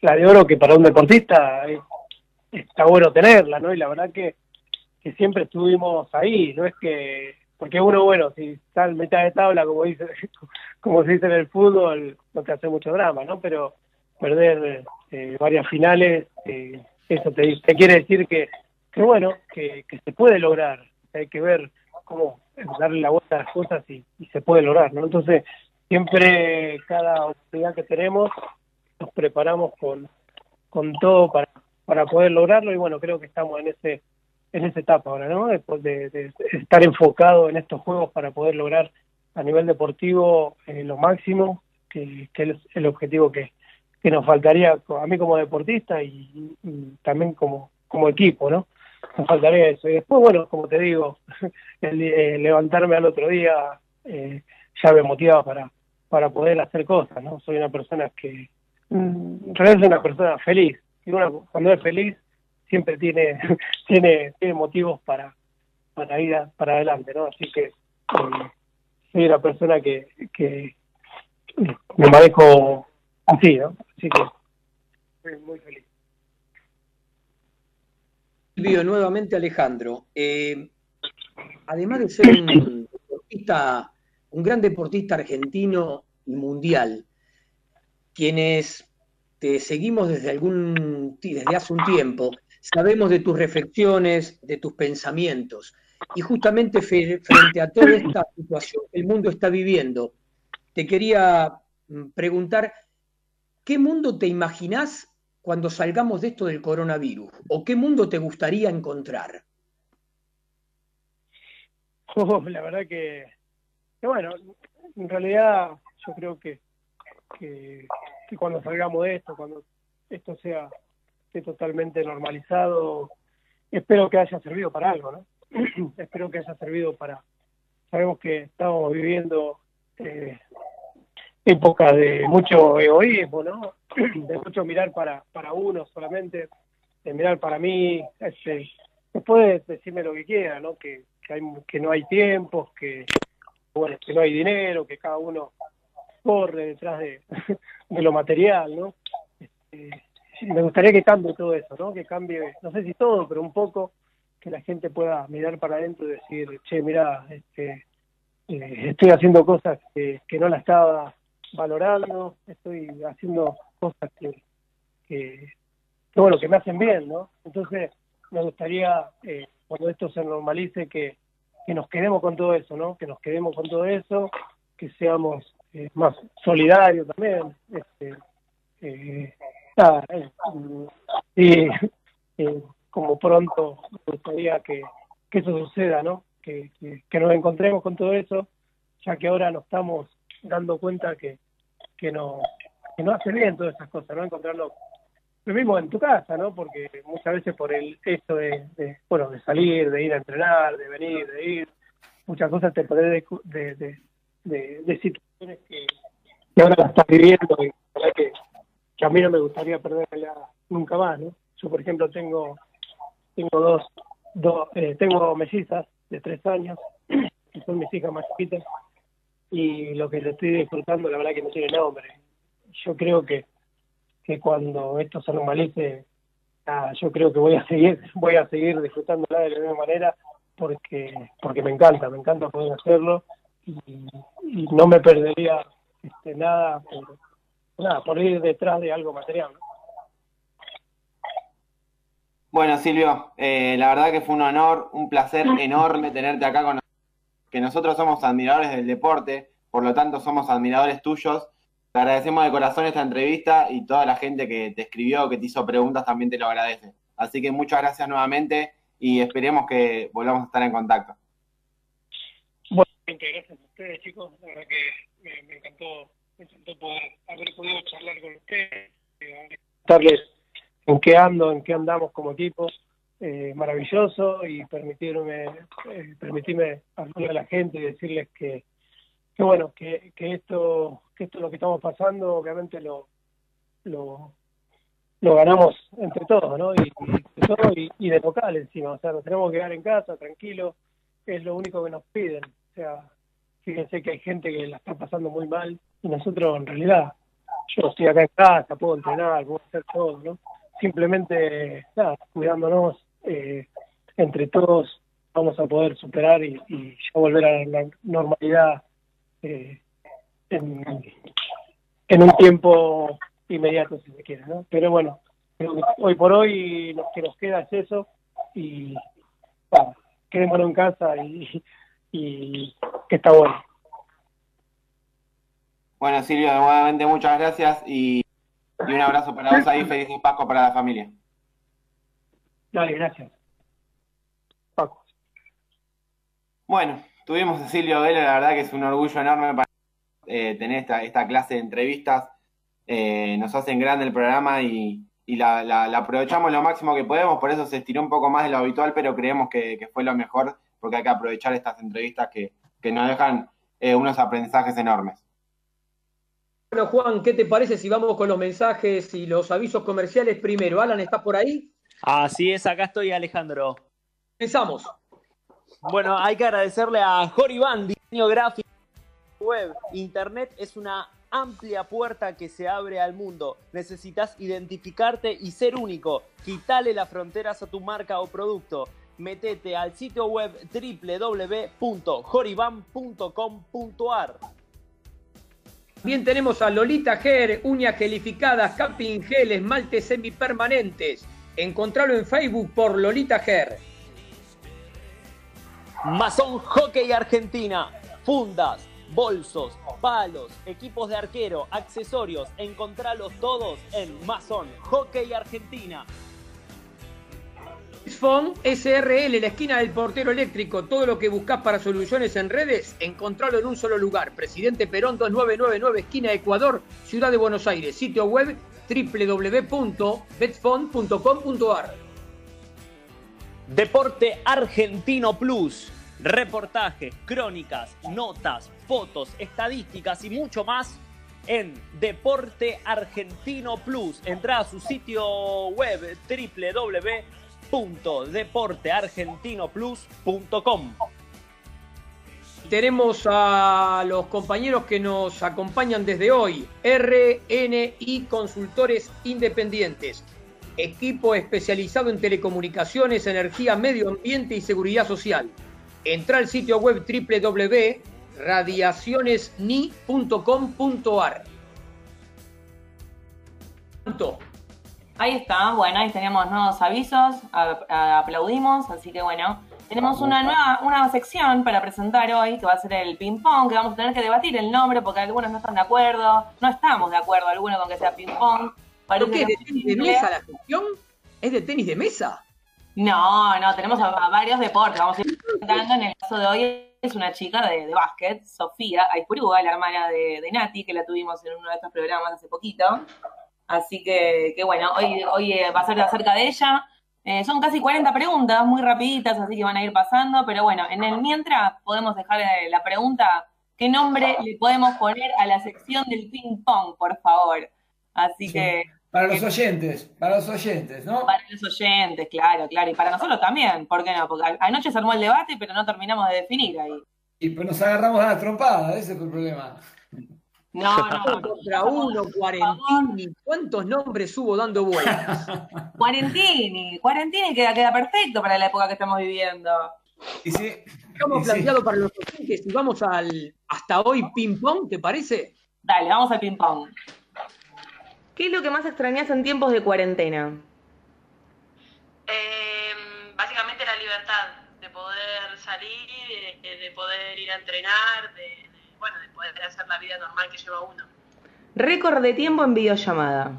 la de oro que para un deportista es- está bueno tenerla, ¿no? Y la verdad que, que siempre estuvimos ahí, no es que porque uno bueno si está en mitad de tabla como dice como se dice en el fútbol no te hace mucho drama, ¿no? Pero perder eh, varias finales eh, eso te, quiere decir que que bueno, que, que se puede lograr. Hay que ver cómo darle la vuelta a las cosas y, y se puede lograr, ¿no? Entonces, siempre cada oportunidad que tenemos nos preparamos con, con todo para, para poder lograrlo y bueno, creo que estamos en ese en esa etapa ahora, ¿no? De, estar enfocado en estos juegos para poder lograr a nivel deportivo eh, lo máximo, que, es el objetivo que, que nos faltaría a mí como deportista y, también como, como equipo, ¿no? Nos faltaría eso. Y después, bueno, como te digo, el, eh, levantarme al otro día eh, ya me motiva para, para poder hacer cosas, ¿no? Soy una persona que, mm, en realidad soy una persona feliz. Y uno, cuando es feliz, siempre tiene, tiene, tiene motivos para, para ir para adelante, ¿no? Así que eh, soy una persona que, me manejo así, ¿no? Así que muy feliz. Silvio, nuevamente Alejandro. Eh, además de ser un deportista, un gran deportista argentino y mundial, quienes te seguimos desde algún desde hace un tiempo, sabemos de tus reflexiones, de tus pensamientos. Y justamente frente a toda esta situación que el mundo está viviendo, te quería mm, preguntar, ¿qué mundo te imaginás cuando salgamos de esto del coronavirus? ¿O qué mundo te gustaría encontrar? Oh, la verdad que, bueno, en realidad yo creo que, que cuando salgamos de esto, cuando esto sea esté totalmente normalizado, espero que haya servido para algo, ¿no? espero que haya servido para, sabemos que estamos viviendo eh, épocas de mucho egoísmo, ¿no? de mucho mirar para, para uno solamente, de mirar para mí, este, después decirme lo que quiera, ¿no? Que, que, hay, que no hay tiempos, que, bueno, que no hay dinero, que cada uno corre detrás de, de lo material, ¿no? Este, me gustaría que cambie todo eso, ¿no? Que cambie, no sé si todo, pero un poco, que la gente pueda mirar para adentro y decir, che, mira, este, eh, estoy haciendo cosas que, que no la estaba valorando, estoy haciendo cosas que, que, que, bueno, que me hacen bien, ¿no? Entonces, me gustaría, eh, cuando esto se normalice, que, que nos quedemos con todo eso, ¿no? Que nos quedemos con todo eso, que seamos eh, más solidarios también. Este, eh, y como pronto me gustaría que, que eso suceda, ¿no? Que, que, nos encontremos con todo eso, ya que ahora nos estamos dando cuenta que, que, no, que no hace bien todas esas cosas, ¿no? Encontrarlo lo mismo en tu casa, ¿no? Porque muchas veces por el esto de, bueno, de salir, de ir a entrenar, de venir, de ir, muchas cosas te perdés de, de, de, situaciones que, ahora las estás viviendo y que a mí no me gustaría perderla nunca más, ¿no? Yo, por ejemplo, tengo tengo dos, dos eh, tengo mellizas de tres años, que son mis hijas más chiquitas, y lo que le estoy disfrutando, la verdad que no tiene nombre. Yo creo que que cuando esto se normalice, yo creo que voy a seguir, voy a seguir disfrutándola de la misma manera porque, porque me encanta, me encanta poder hacerlo y, y no me perdería este, nada por, nada por ir detrás de algo material. ¿no? Bueno, Silvio, eh, la verdad que fue un honor, un placer enorme tenerte acá con nosotros, que nosotros somos admiradores del deporte, por lo tanto somos admiradores tuyos. Te agradecemos de corazón esta entrevista y toda la gente que te escribió, que te hizo preguntas, también te lo agradece. Así que muchas gracias nuevamente y esperemos que volvamos a estar en contacto. Bueno, gracias a ustedes, chicos. La verdad que me, me encantó, me poder haber podido charlar con ustedes, contarles en qué ando, en qué andamos como equipo. Eh, maravilloso y permitirme, eh, permitirme hablarle a la gente y decirles que, que bueno, que, que esto, que esto lo que estamos pasando, obviamente lo, lo, ganamos entre todos, ¿no? Y, y, todo y, y, de local encima, o sea, nos tenemos que quedar en casa, tranquilo, es lo único que nos piden. O sea, fíjense que hay gente que la está pasando muy mal y nosotros en realidad, yo estoy acá en casa, puedo entrenar, puedo hacer todo, ¿no? Simplemente, cuidándonos, eh, entre todos vamos a poder superar y, ya volver a la normalidad eh, en, en, un tiempo inmediato, si se quiere, ¿no? Pero bueno, hoy por hoy lo que nos queda es eso y bueno, quedémonos en casa y, y que está bueno. Bueno, Silvio, nuevamente muchas gracias y, y un abrazo para vos ahí, feliz Pascua para la familia. Dale, gracias. Paco. Bueno, tuvimos a Silvio Vélez, la verdad que es un orgullo enorme para eh, tener esta, esta clase de entrevistas. Eh, nos hacen grande el programa y, y la, la, la, aprovechamos lo máximo que podemos, por eso se estiró un poco más de lo habitual, pero creemos que, que fue lo mejor, porque hay que aprovechar estas entrevistas que, que nos dejan eh, unos aprendizajes enormes. Bueno, Juan, ¿qué te parece si vamos con los mensajes y los avisos comerciales primero? Alan, ¿estás por ahí? Así es, acá estoy, Alejandro. Empezamos. Bueno, hay que agradecerle a Jori Van, diseño gráfico, web, internet, es una amplia puerta que se abre al mundo. Necesitas identificarte y ser único. Quitale las fronteras a tu marca o producto. Metete al sitio web www.joriban.com.ar. También tenemos a Lolita Ger, uñas gelificadas, capping gel, esmaltes semipermanentes. Encontralo en Facebook por Lolita Ger. Masón Hockey Argentina. Fundas, bolsos, palos, equipos de arquero, accesorios. Encontralos todos en Masón Hockey Argentina. Phone SRL, la esquina del portero eléctrico. Todo lo que buscas para soluciones en redes, encontralo en un solo lugar. Presidente Perón 2999, esquina Ecuador, Ciudad de Buenos Aires. Sitio web www.betfond.com.ar. Deporte Argentino Plus. Reportajes, crónicas, notas, fotos, estadísticas y mucho más en Deporte Argentino Plus. Entra a su sitio web www.deporteargentinoplus.com. Tenemos a los compañeros que nos acompañan desde hoy. RNI Consultores Independientes. Equipo especializado en telecomunicaciones, energía, medio ambiente y seguridad social. Entra al sitio web www.radiacionesni.com.ar. Ahí está, bueno, ahí tenemos nuevos avisos, a- a- aplaudimos, así que bueno, tenemos una nueva una sección para presentar hoy, que va a ser el ping-pong, que vamos a tener que debatir el nombre porque algunos no están de acuerdo, no estamos de acuerdo algunos con que sea ping-pong. ¿Pero qué? ¿Es de tenis de mesa la gestión? ¿Es de tenis de mesa? No, no, tenemos a, a varios deportes, vamos a ir presentando, en el caso de hoy es una chica de, de básquet, Sofía Aispurúa, la hermana de, de Nati, que la tuvimos en uno de estos programas hace poquito. Así que, que bueno, hoy, hoy eh, va a ser acerca de ella. Eh, son casi 40 preguntas, muy rapiditas, así que van a ir pasando, pero bueno, en el mientras podemos dejar eh, la pregunta, ¿qué nombre le podemos poner a la sección del ping pong, por favor? Así que... Para los oyentes, para los oyentes, ¿no? Para los oyentes, claro, claro. Y para nosotros también, ¿por qué no? Porque anoche se armó el debate, pero no terminamos de definir ahí. Y pues nos agarramos a la trompada, ese fue el problema. No, no. Contra uno, Cuarentini. ¿Cuántos nombres hubo dando vueltas? Cuarentini, Cuarentini queda, queda perfecto para la época que estamos viviendo. Y sí, Hemos y sí. planteado para los oyentes y vamos al hasta hoy ping-pong, ¿te parece? Dale, vamos al ping-pong. ¿Qué es lo que más extrañas en tiempos de cuarentena? Em, básicamente la libertad de poder salir, de, de poder ir a entrenar, de poder hacer la vida normal que lleva uno. Récord de tiempo en videollamada.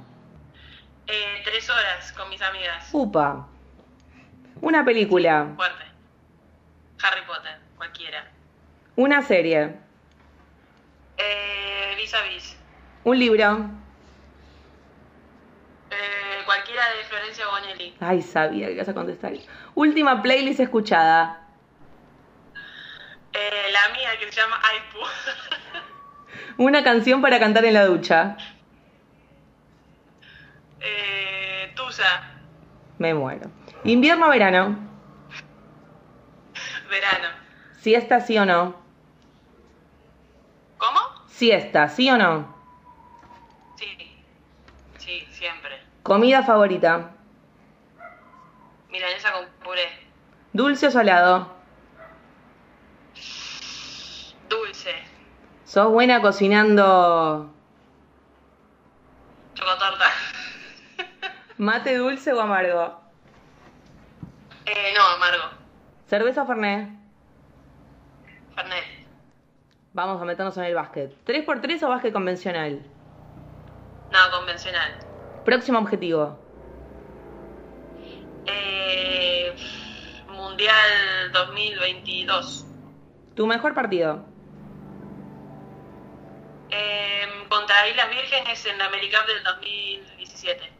Eh, tres horas con mis amigas. Upa. Una película. Fuerte. Harry Potter, cualquiera. Una serie. Eh, vis a vis. Un libro. Eh, cualquiera de Florencia Bonelli. Ay, sabía que ibas a contestar. Última playlist escuchada. Eh, la mía que se llama Aipu. Una canción para cantar en la ducha. eh, Tusa, Me muero. Invierno o verano. verano. Siesta, sí o no. ¿Cómo? Siesta, sí o no. Sí. Sí, siempre. Comida favorita. Milanesa con puré. Dulce o salado. ¿Sos buena cocinando Chocotorta. mate dulce o amargo? Eh, no, amargo. ¿Cerveza o fernet? Fernet. Vamos a meternos en el básquet. ¿3x3 o básquet convencional? No, convencional. Próximo objetivo. Eh, mundial 2022. ¿Tu mejor partido? Eh, contra Islas Vírgenes en la AmeriCup del 2017.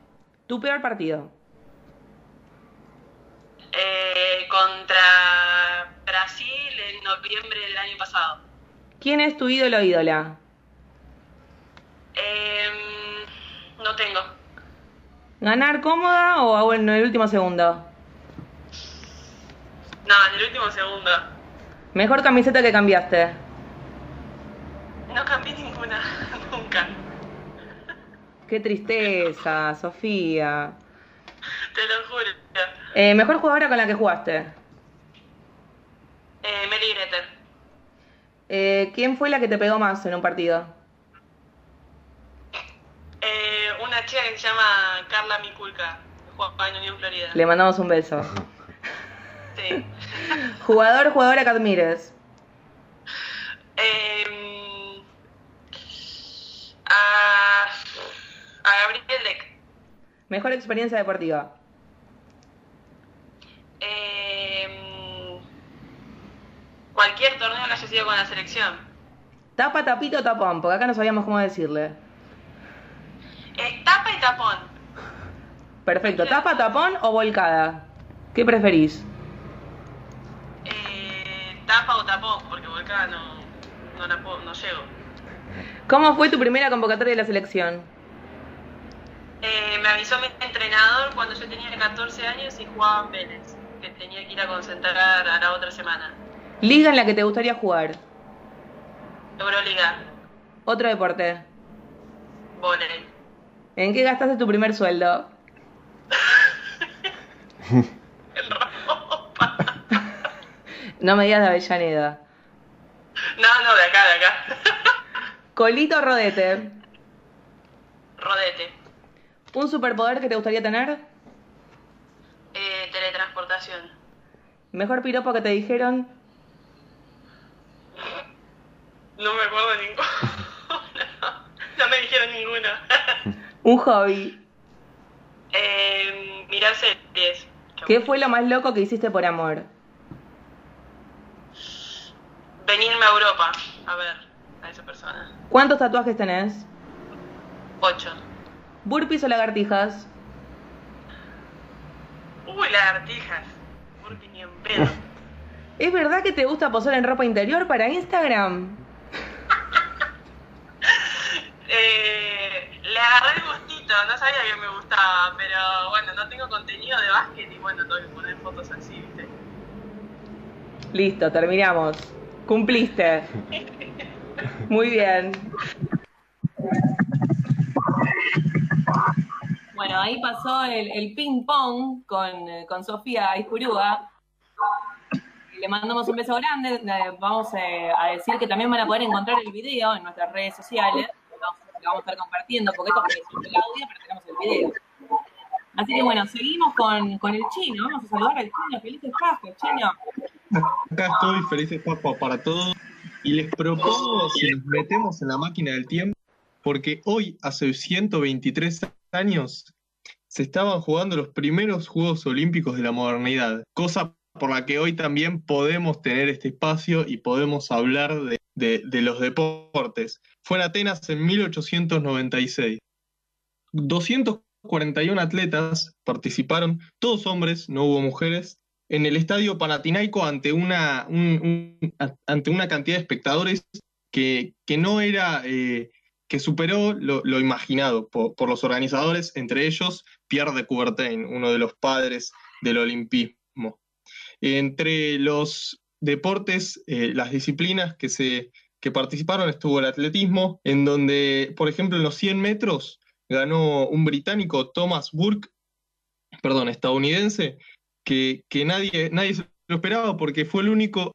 ¿Tu peor partido? Eh, contra Brasil en noviembre del año pasado. ¿Quién es tu ídolo o ídola? Eh, no tengo. ¿Ganar cómoda o en el último segundo? No, en el último segundo. ¿Mejor camiseta que cambiaste? No cambié ninguna. nunca. Qué tristeza, Sofía. Te lo juro. Eh, mejor jugadora con la que jugaste. Eh, Mary Greter. Eh, ¿Quién fue la que te pegó más en un partido? Eh, una chica que se llama Carla Mikulka. que Juega en Unión Florida. Le mandamos un beso. Sí. Jugador, jugadora que admires. Eh, a, a Gabriel Deck. Mejor experiencia deportiva. Eh, cualquier torneo que haya sido con la selección. Tapa, tapito, tapón, porque acá no sabíamos cómo decirle. Eh, tapa y tapón. Perfecto. ¿Tapa, tapón o volcada? ¿Qué preferís? Eh, tapa o tapón, porque volcada no, no, la puedo, no llego. ¿Cómo fue tu primera convocatoria de la selección? Eh, me avisó mi entrenador cuando yo tenía 14 años y jugaba en Vélez, que tenía que ir a concentrar a la otra semana. Liga en la que te gustaría jugar. Euroliga, Otro deporte. volei. ¿En qué gastaste tu primer sueldo? No me digas de Avellaneda. No, no, de acá, de acá. Colito o rodete. Rodete. ¿Un superpoder que te gustaría tener? Eh, teletransportación. ¿Mejor piropo que te dijeron? No me acuerdo de ninguno. no me dijeron ninguna. ¿Un hobby? Eh, mirar series. ¿Qué fue lo más loco que hiciste por amor? Venirme a Europa a ver a esa persona. ¿Cuántos tatuajes tenés? Ocho. ¿Burpees o lagartijas? Uy, lagartijas. Porque ni en pedo. ¿Es verdad que te gusta posar en ropa interior para Instagram? Eh, le agarré el gustito, no sabía que me gustaba, pero bueno, no tengo contenido de básquet y bueno, tengo que poner fotos así, ¿viste? Listo, terminamos. Cumpliste. Muy bien. Bueno, ahí pasó el, el ping pong con, eh, con Sofía Iscuruga. Le mandamos un beso grande. Vamos eh, a decir que también van a poder encontrar el video en nuestras redes sociales. Vamos, lo vamos a estar compartiendo porque esto es el audio, pero tenemos el video. Así que bueno, seguimos con, con el chino. Vamos a saludar al chino. Felices Pascuas, chino. Acá estoy, felices Pascua para todos. Y les propongo si nos metemos en la máquina del tiempo, porque hoy, hace 123 años, se estaban jugando los primeros Juegos Olímpicos de la modernidad, cosa por la que hoy también podemos tener este espacio y podemos hablar de, de- los deportes. Fue en Atenas en 1896. 241 atletas participaron, todos hombres, no hubo mujeres, en el estadio Panathinaiko ante una, ante una cantidad de espectadores que, que no era, eh, que superó lo, imaginado por, por los organizadores, entre ellos Pierre de Coubertin, uno de los padres del olimpismo. Entre los deportes, eh, las disciplinas que, se, que participaron estuvo el atletismo, en donde, por ejemplo, en los 100 metros ganó un británico, Thomas Burke, perdón, estadounidense, que, nadie, nadie se lo esperaba porque fue el único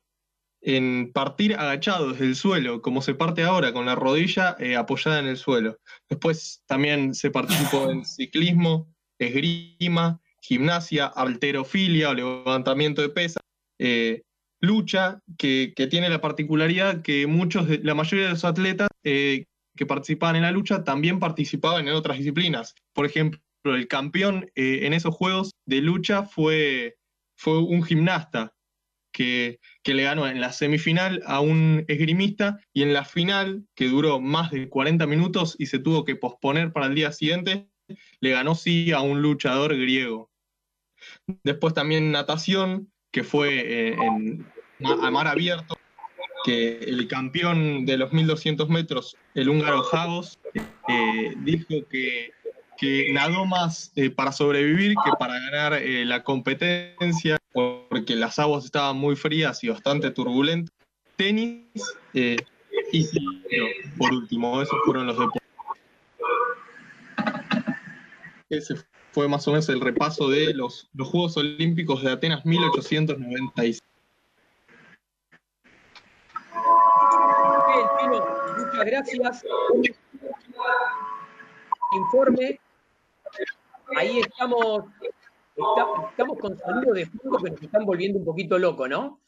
en partir agachado desde el suelo, como se parte ahora, con la rodilla eh, apoyada en el suelo. Después también se participó en ciclismo, esgrima, gimnasia, alterofilia levantamiento de pesas, eh, lucha, que, que tiene la particularidad que muchos, de- la mayoría de los atletas eh, que participaban en la lucha también participaban en otras disciplinas. Por ejemplo, el campeón eh, en esos juegos de lucha fue, fue un gimnasta que, que le ganó en la semifinal a un esgrimista y en la final, que duró más de 40 minutos y se tuvo que posponer para el día siguiente, le ganó sí a un luchador griego. Después también natación, que fue eh, en, a mar abierto, que el campeón de los 1200 metros, el húngaro Jagos, eh, dijo que, que nadó más eh, para sobrevivir que para ganar eh, la competencia, porque las aguas estaban muy frías y bastante turbulentas. Tenis eh, y ciclismo, por último, esos fueron los deportes. Ese fue más o menos el repaso de los, los Juegos Olímpicos de Atenas 1896. Bien, Chino, muchas gracias. Informe. Ahí estamos, está- estamos con saludos de fondo que nos están volviendo un poquito loco, ¿no?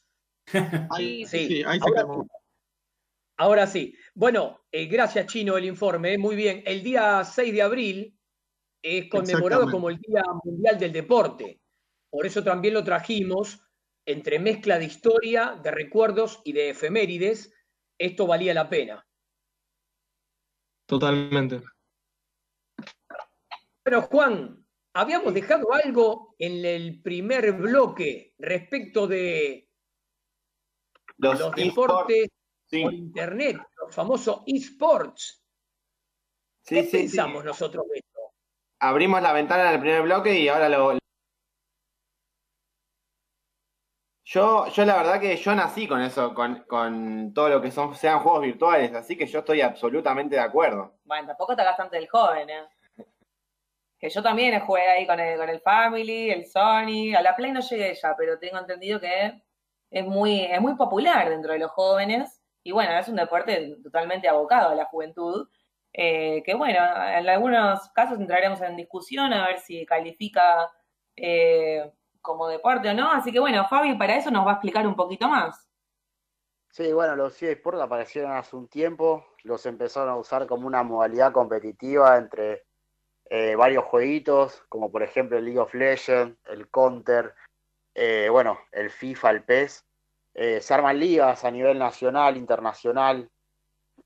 Ahí, Sí, sí, ahí se ahora. Ahora sí. Bueno, eh, gracias Chino el informe, eh, muy bien. El día 6 de abril es conmemorado como el Día Mundial del Deporte. Por eso también lo trajimos entre mezcla de historia, de recuerdos y de efemérides. Esto valía la pena. Totalmente. Bueno, Juan, habíamos dejado algo en el primer bloque respecto de Los deportes sí. por internet, los famosos esports. Sí, ¿Qué sí, sí. pensamos nosotros de esto? Abrimos la ventana en el primer bloque y ahora lo. Yo, yo la verdad que yo nací con eso, con, con todo lo que son, sean juegos virtuales, así que yo estoy absolutamente de acuerdo. Bueno, tampoco te hagas tanto el joven, ¿eh? Que yo también jugué ahí con el, con el Family, el Sony. A la Play no llegué ya, pero tengo entendido que es muy, es muy popular dentro de los jóvenes. Y bueno, es un deporte totalmente abocado a la juventud. eh, que bueno, en algunos casos entraremos en discusión a ver si califica eh, como deporte o no. Así que bueno, Fabi para eso nos va a explicar un poquito más. Sí, bueno, los eSports aparecieron hace un tiempo, los empezaron a usar como una modalidad competitiva entre eh, varios jueguitos, como por ejemplo el League of Legends, el Counter, eh, bueno, el FIFA, el PES. Eh, se arman ligas a nivel nacional, internacional,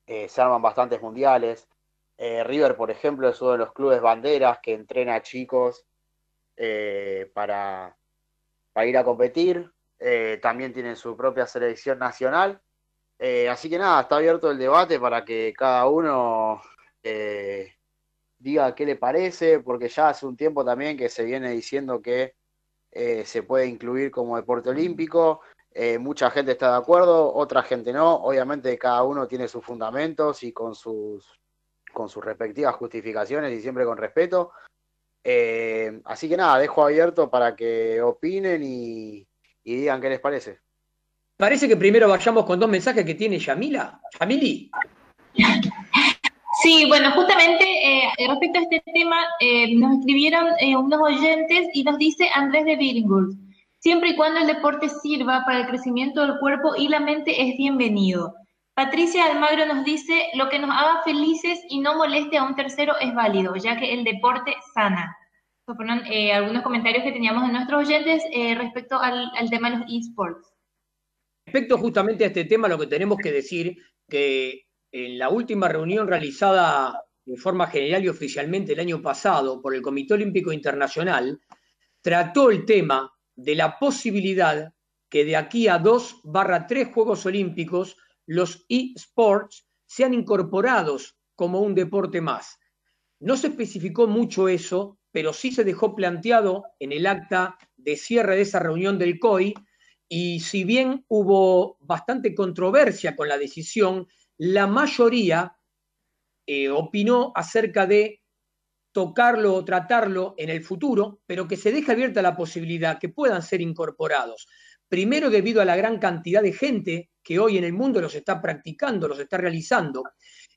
se arman bastantes mundiales. River, por ejemplo, es uno de los clubes banderas que entrena a chicos para, ir a competir. También tienen su propia selección nacional. Así que nada, está abierto el debate para que cada uno diga qué le parece, porque ya hace un tiempo también que se viene diciendo que eh, se puede incluir como deporte olímpico. Eh, mucha gente está de acuerdo, otra gente no. Obviamente cada uno tiene sus fundamentos y con sus, con sus respectivas justificaciones y siempre con respeto. Eh, así que nada, dejo abierto para que opinen y, y digan qué les parece. Parece que primero vayamos con dos mensajes que tiene Yamila. Yamili. Sí, bueno, justamente eh, respecto a este tema, eh, nos escribieron eh, unos oyentes y nos dice Andrés de Billinghurst, siempre y cuando el deporte sirva para el crecimiento del cuerpo y la mente es bienvenido. Patricia Almagro nos dice, lo que nos haga felices y no moleste a un tercero es válido, ya que el deporte sana. Estos fueron algunos comentarios que teníamos de nuestros oyentes respecto al, al tema de los esports. Respecto justamente a este tema, lo que tenemos que decir que en la última reunión realizada de forma general y oficialmente el año pasado por el Comité Olímpico Internacional, trató el tema de la posibilidad que de aquí a dos barra tres Juegos Olímpicos los eSports sean incorporados como un deporte más. No se especificó mucho eso, pero sí se dejó planteado en el acta de cierre de esa reunión del COI y si bien hubo bastante controversia con la decisión, la mayoría eh, opinó acerca de tocarlo o tratarlo en el futuro, pero que se deje abierta la posibilidad que puedan ser incorporados. Primero debido a la gran cantidad de gente que hoy en el mundo los está practicando, los está realizando.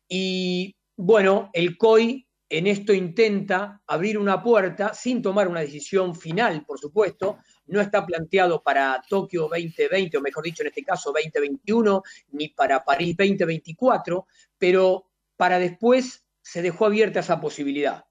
Y bueno, el COI en esto intenta abrir una puerta sin tomar una decisión final, por supuesto. No está planteado para Tokio 2020, o mejor dicho, en este caso 2021, ni para París 2024, pero para después se dejó abierta esa posibilidad.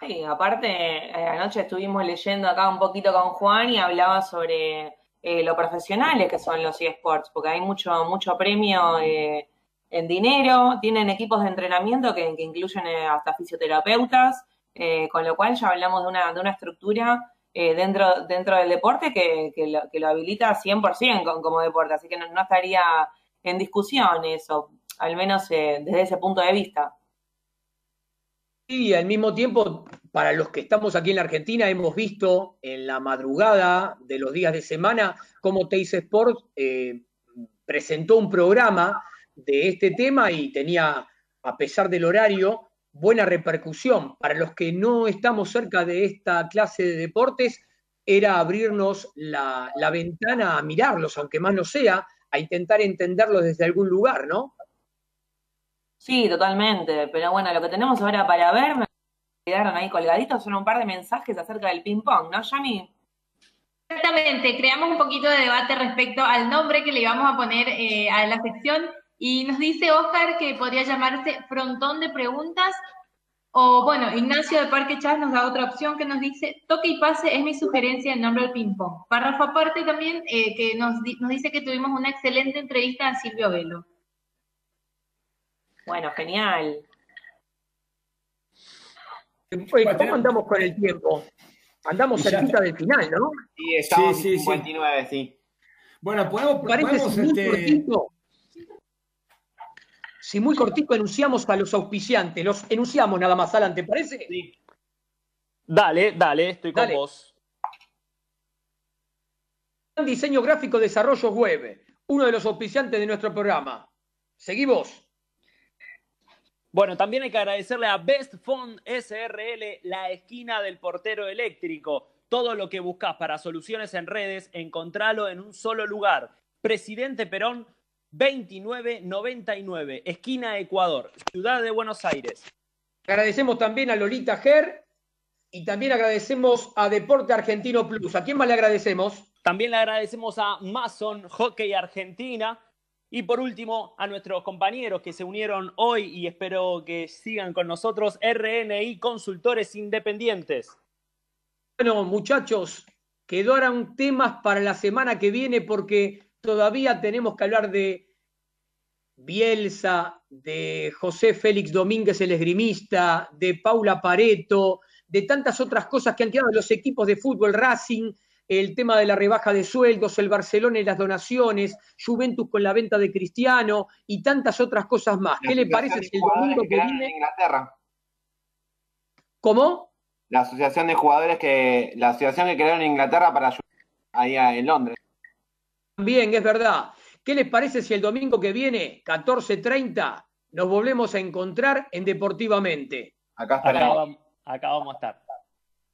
Sí, aparte, eh, anoche estuvimos leyendo acá un poquito con Juan y hablaba sobre eh, lo profesionales que son los eSports, porque hay mucho, mucho premio eh, en dinero, tienen equipos de entrenamiento que, incluyen eh, hasta fisioterapeutas, eh, con lo cual ya hablamos de una, de una estructura eh, dentro, dentro del deporte que, que, lo, habilita 100% con- como deporte, así que no, estaría en discusión eso, al menos eh, desde ese punto de vista. Y al mismo tiempo, para los que estamos aquí en la Argentina, hemos visto en la madrugada de los días de semana cómo Teis Sports presentó un programa de este tema y tenía, a pesar del horario, buena repercusión. Para los que no estamos cerca de esta clase de deportes, era abrirnos la, la ventana a mirarlos, aunque más no sea, a intentar entenderlos desde algún lugar, ¿no? Sí, totalmente. Pero bueno, lo que tenemos ahora para ver, me quedaron ahí colgaditos, son un par de mensajes acerca del ping-pong, ¿no, Yami? Exactamente, creamos un poquito de debate respecto al nombre que le íbamos a poner eh, a la sección y nos dice Oscar que podría llamarse Frontón de Preguntas o bueno, Ignacio de Parque Chávez nos da otra opción que nos dice Toque y Pase es mi sugerencia en nombre del ping-pong. Párrafo aparte también eh, que nos, di- nos dice que tuvimos una excelente entrevista a Silvio Velo. Bueno, genial. Oye, ¿Cómo andamos con el tiempo? Andamos cerquita del final, ¿no? Sí, estamos Sí, sí, en sí. 59, sí. Bueno, podemos, Parece podemos, muy este, cortito. Si muy cortito enunciamos a los auspiciantes, los enunciamos nada más, Alan, ¿te parece? Sí. Dale, dale, estoy con Dale. vos. Diseño gráfico, desarrollo web, uno de los auspiciantes de nuestro programa. Seguimos. Bueno, también hay que agradecerle a Best Fund SRL, la esquina del portero eléctrico. Todo lo que buscas para soluciones en redes, encontralo en un solo lugar. Presidente Perón 2999, esquina Ecuador, Ciudad de Buenos Aires. Agradecemos también a Lolita Ger y también agradecemos a Deporte Argentino Plus. ¿A quién más le agradecemos? También le agradecemos a Mason Hockey Argentina. Y por último, a nuestros compañeros que se unieron hoy y espero que sigan con nosotros, RNI Consultores Independientes. Bueno, muchachos, quedaron temas para la semana que viene porque todavía tenemos que hablar de Bielsa, de José Félix Domínguez, el esgrimista, de Paula Pareto, de tantas otras cosas que han quedado los equipos de fútbol, Racing, el tema de la rebaja de sueldos, el Barcelona y las donaciones, Juventus con la venta de Cristiano y tantas otras cosas más. ¿Qué le parece si el domingo que en viene... Inglaterra. ¿Cómo? La asociación de jugadores que. La asociación que crearon en Inglaterra para ayudar ahí en Londres. También, es verdad. ¿Qué les parece si el domingo que viene, 14.30, nos volvemos a encontrar en Deportivamente? Acá Acá, vam- acá vamos a estar.